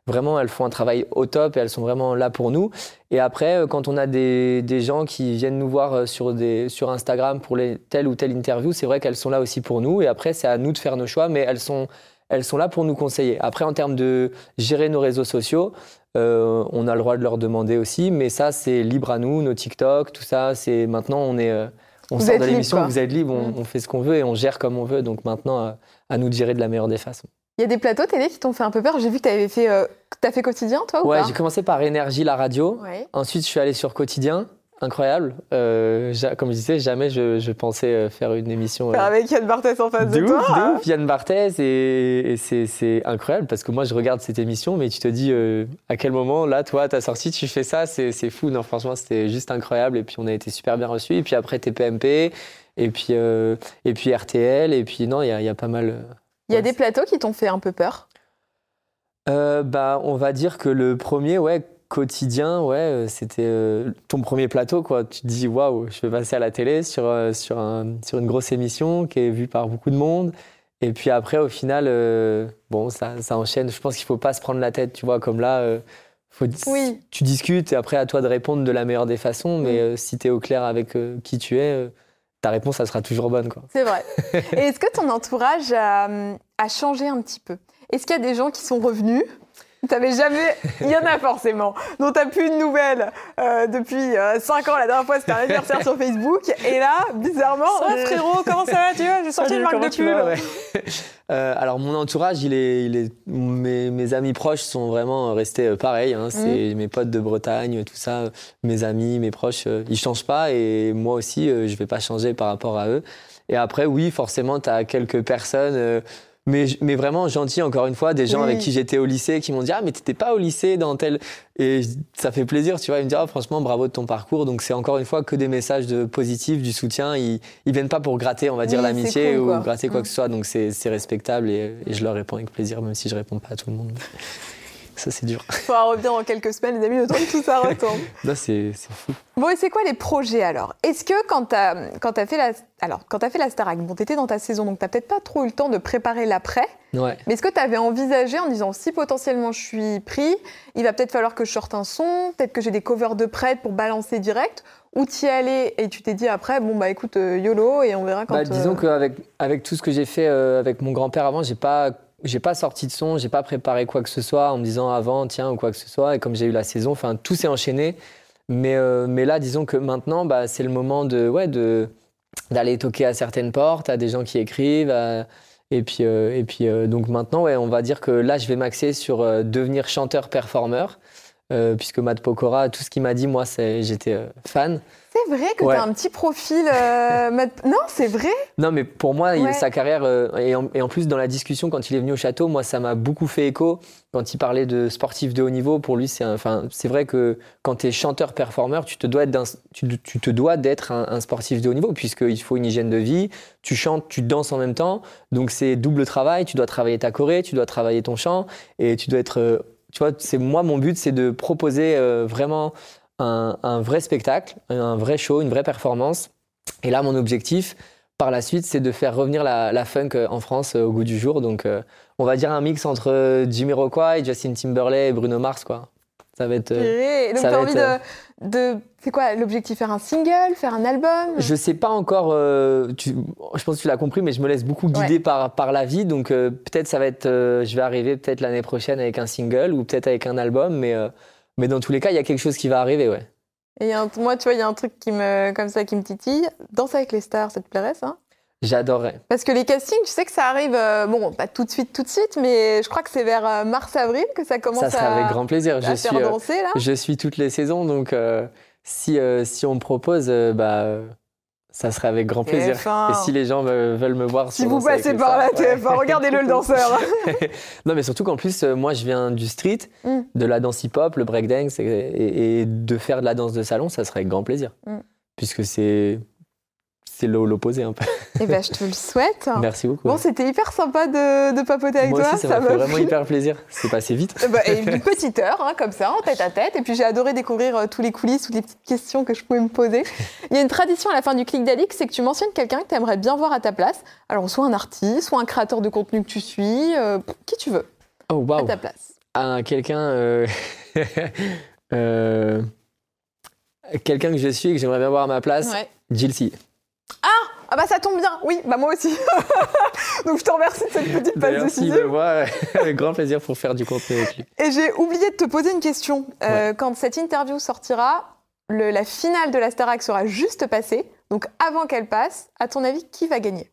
vraiment, elles font un travail au top et elles sont vraiment là pour nous. Et après, euh, quand on a des, des gens qui viennent nous voir euh, sur, des, sur Instagram pour les, telle ou telle interview, c'est vrai qu'elles sont là aussi pour nous. Et après, c'est à nous de faire nos choix, mais elles sont elles sont là pour nous conseiller. Après, en termes de gérer nos réseaux sociaux, euh, on a le droit de leur demander aussi, mais ça, c'est libre à nous, nos TikTok, tout ça. C'est maintenant, on est, euh, on Vous sort de l'émission, vous êtes libre, on, Mm. on fait ce qu'on veut et on gère comme on veut. Donc maintenant, euh, à nous de gérer de la meilleure des façons. Il y a des plateaux télé qui t'ont fait un peu peur. J'ai vu que tu avais fait, euh, t'as fait quotidien, toi, ou Ouais, j'ai commencé par Énergie, la radio. Ouais. Ensuite, je suis allé sur Quotidien. Incroyable. Euh, comme je disais, jamais je, je pensais euh, faire une émission. euh, Faire avec Yann Barthès en face de, de toi. ouf, de ouf, Yann Barthès, et, et c'est- incroyable parce que moi je regarde cette émission, mais tu te dis euh, à quel moment, là, toi, t'as sorti, tu fais ça, c'est fou. Non, franchement, c'était juste incroyable, et puis on a été super bien reçus. Et puis après, TPMP, et puis, euh, et puis RTL, et puis non, il y a, il y a pas mal. Il y a ouais, des plateaux qui t'ont fait un peu peur? euh, bah, on va dire que le premier, ouais, quotidien, ouais, euh, c'était euh, ton premier plateau, quoi. Tu te dis, waouh, je vais passer à la télé sur, euh, sur, un- sur une grosse émission qui est vue par beaucoup de monde. Et puis après, au final, bon, ça, ça enchaîne. Je pense qu'il faut pas se prendre la tête, tu vois, comme là. faut, Oui. Tu discutes et après, à toi de répondre de la meilleure des façons. Mais Mm. si tu es au clair avec qui tu es, ta réponse, ça sera toujours bonne, quoi. C'est vrai. [LAUGHS] Et est-ce que ton entourage a, a changé un petit peu? Est-ce qu'il y a des gens qui sont revenus? T'avais jamais. Il y en a forcément. dont t'as plus de nouvelles euh, depuis 5 ans. La dernière fois, c'était un anniversaire sur Facebook. Et là, bizarrement, oh, frérot, comment ça va Tu vois, j'ai sorti une marque de pub. vas Ouais. [LAUGHS] Euh, alors mon entourage, il est, il est, mes, mes amis proches sont vraiment restés euh, pareils. hein. Mm. C'est mes potes de Bretagne, tout ça, euh, mes amis, mes proches, euh, ils changent pas et moi aussi, euh, je vais pas changer par rapport à eux. Et après, oui, forcément, tu as quelques personnes. Mais, mais vraiment gentil, encore une fois, des gens Oui. avec qui j'étais au lycée qui m'ont dit Ah, mais t'étais pas au lycée dans tel. Et ça fait plaisir, tu vois. Ils me disent Ah, franchement, bravo de ton parcours. Donc, c'est encore une fois que des messages de positifs, du soutien. Ils, ils viennent pas pour gratter, on va dire, Oui, l'amitié cool, ou gratter quoi Mm. que ce soit. Donc, c'est c'est respectable et, et je leur réponds avec plaisir, même si je réponds pas à tout le monde. Ça, c'est dur. [LAUGHS] Faudra revenir dans quelques semaines, les amis, le temps que tout ça [LAUGHS] retombe. Là, c'est fou. Bon, et c'est quoi les projets alors? Est-ce que quand t'as quand as fait la alors quand as fait la Starac, bon, t'étais dans ta saison, donc t'as peut-être pas trop eu le temps de préparer l'après. Ouais. Mais est-ce que tu avais envisagé en disant si potentiellement je suis pris, il va peut-être falloir que je sorte un son, peut-être que j'ai des covers de prêtes pour balancer direct, ou t'y allais et tu t'es dit après bon bah écoute euh, YOLO et on verra quand. Bah, disons euh, qu'avec avec tout ce que j'ai fait euh, avec mon grand-père avant, j'ai pas j'ai pas sorti de son, j'ai pas préparé quoi que ce soit en me disant avant tiens ou quoi que ce soit. Et comme j'ai eu la saison, enfin tout s'est enchaîné. Mais euh, mais là, disons que maintenant, bah, c'est le moment de ouais d'aller toquer à certaines portes, à des gens qui écrivent. et puis, euh, et puis euh, donc maintenant, ouais, on va dire que là, je vais m'axer sur devenir chanteur-performeur. Euh, puisque Matt Pokora, tout ce qu'il m'a dit, moi, c'est- j'étais euh, fan. C'est vrai que Ouais. t'as un petit profil. euh, mat- Non, c'est vrai. Non, mais pour moi, il- sa carrière, et, en, et en plus dans la discussion quand il est venu au château, moi, ça m'a beaucoup fait écho. Quand il parlait de sportif de haut niveau, pour lui, c'est enfin, c'est vrai que quand tu es chanteur-performeur, tu te dois être d'un- tu, tu te dois d'être un, un sportif de haut niveau, puisqu'il faut une hygiène de vie. Tu chantes, tu danses en même temps. Donc, c'est double travail. Tu dois travailler ta choré, tu dois travailler ton chant, et tu dois être. Tu vois, c'est moi, mon but, c'est de proposer euh, vraiment un, vrai spectacle, un vrai show, une vraie performance. Et là, mon objectif, par la suite, c'est de faire revenir la, funk euh, en France euh, au goût du jour. Donc, on va dire un mix entre euh, Jamiroquai, Justin Timberlake et Bruno Mars, quoi. Ça va être. euh. Et donc ça va envie être, de, de c'est quoi l'objectif Faire un single, faire un album? Je sais pas encore. euh, tu- je pense que tu l'as compris, mais je me laisse beaucoup guider par, par la vie. Donc euh, peut-être ça va être. euh, je vais arriver peut-être l'année prochaine avec un single ou peut-être avec un album, mais euh, mais dans tous les cas, il y a quelque chose qui va arriver, ouais. Et un- moi, tu vois, il y a un truc qui me comme ça qui me titille. Danse avec les stars, ça te plairait ça? J'adorerais. Parce que les castings, tu sais que ça arrive, euh, bon, pas tout de suite, tout de suite, mais je crois que c'est vers euh, mars-avril que ça commence Ça serait à, avec grand plaisir. à Je suis. euh, danser, là. Je suis toutes les saisons, donc euh, si, si on me propose, bah, ça serait avec grand plaisir. TF1. Et si les gens veulent me voir Si vous passez par la ouais. TF1, regardez-le le [LAUGHS] danseur. [LAUGHS] non, mais surtout qu'en plus, moi, je viens du street, Mm. de la danse hip-hop, le breakdance, et, et, et de faire de la danse de salon, ça serait avec grand plaisir. Mm. Puisque c'est c'est l'o- l'opposé un peu. Eh ben, je te le souhaite. [LAUGHS] Merci beaucoup. Bon, c'était hyper sympa de, de papoter avec moi toi. aussi, ça m'a fait vraiment hyper plaisir. C'est passé vite. Eh ben, et [LAUGHS] une petite heure, hein, comme ça, en tête à tête. Et puis j'ai adoré découvrir euh, tous les coulisses, toutes les petites questions que je pouvais me poser. Il y a une tradition à la fin du clic d'Alix, c'est que tu mentionnes quelqu'un que tu aimerais bien voir à ta place. Alors, soit un artiste, soit un créateur de contenu que tu suis, euh, qui tu veux, Oh, à waouh! ta place. à quelqu'un euh, [LAUGHS] euh, quelqu'un que je suis et que j'aimerais bien voir à ma place, Ouais. Jill C. Ah bah ça tombe bien, oui, bah moi aussi. [LAUGHS] Donc je te remercie de cette petite passe Merci décisive. de moi, [LAUGHS] avec grand plaisir pour faire du contenu avec lui. Et j'ai oublié de te poser une question. Euh, Quand cette interview sortira, le- la finale de la Starac sera juste passée. Donc avant qu'elle passe, à ton avis, qui va gagner?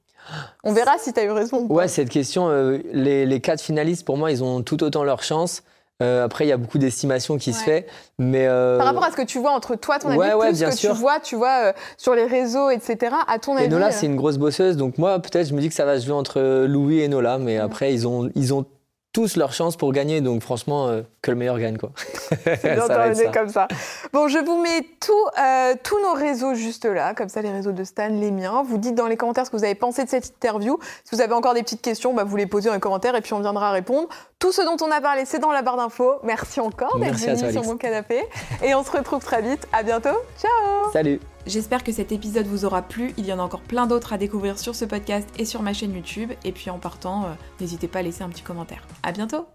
On verra si tu as eu raison. ou pas. Ouais, cette question, euh, les, les quatre finalistes, pour moi, ils ont tout autant leur chance. Euh, après, il y a beaucoup d'estimations qui se Ouais. fait, mais euh, Par rapport à ce que tu vois entre toi, ton avis, Ouais, ouais, plus bien ce que sûr. tu vois, tu vois euh, sur les réseaux, etc. À ton et avis, Nola, euh, c'est une grosse bosseuse, donc moi, peut-être, je me dis que ça va se jouer entre Louis et Nola, Mm. mais après, ils ont, ils ont tous leur chance pour gagner, donc franchement, euh, que le meilleur gagne, quoi. [LAUGHS] [LAUGHS] C'est bien Ça comme ça. Bon, je vous mets tout, euh, tous nos réseaux juste là, comme ça les réseaux de Stan, les miens. Vous dites dans les commentaires ce que vous avez pensé de cette interview. Si vous avez encore des petites questions, bah, vous les posez dans les commentaires et puis on viendra répondre. Tout ce dont on a parlé, c'est dans la barre d'infos. Merci encore d'être venu sur mon canapé. Et on se retrouve très vite. À bientôt. Ciao Salut J'espère que cet épisode vous aura plu. Il y en a encore plein d'autres à découvrir sur ce podcast et sur ma chaîne YouTube. Et puis en partant, euh, n'hésitez pas à laisser un petit commentaire. À bientôt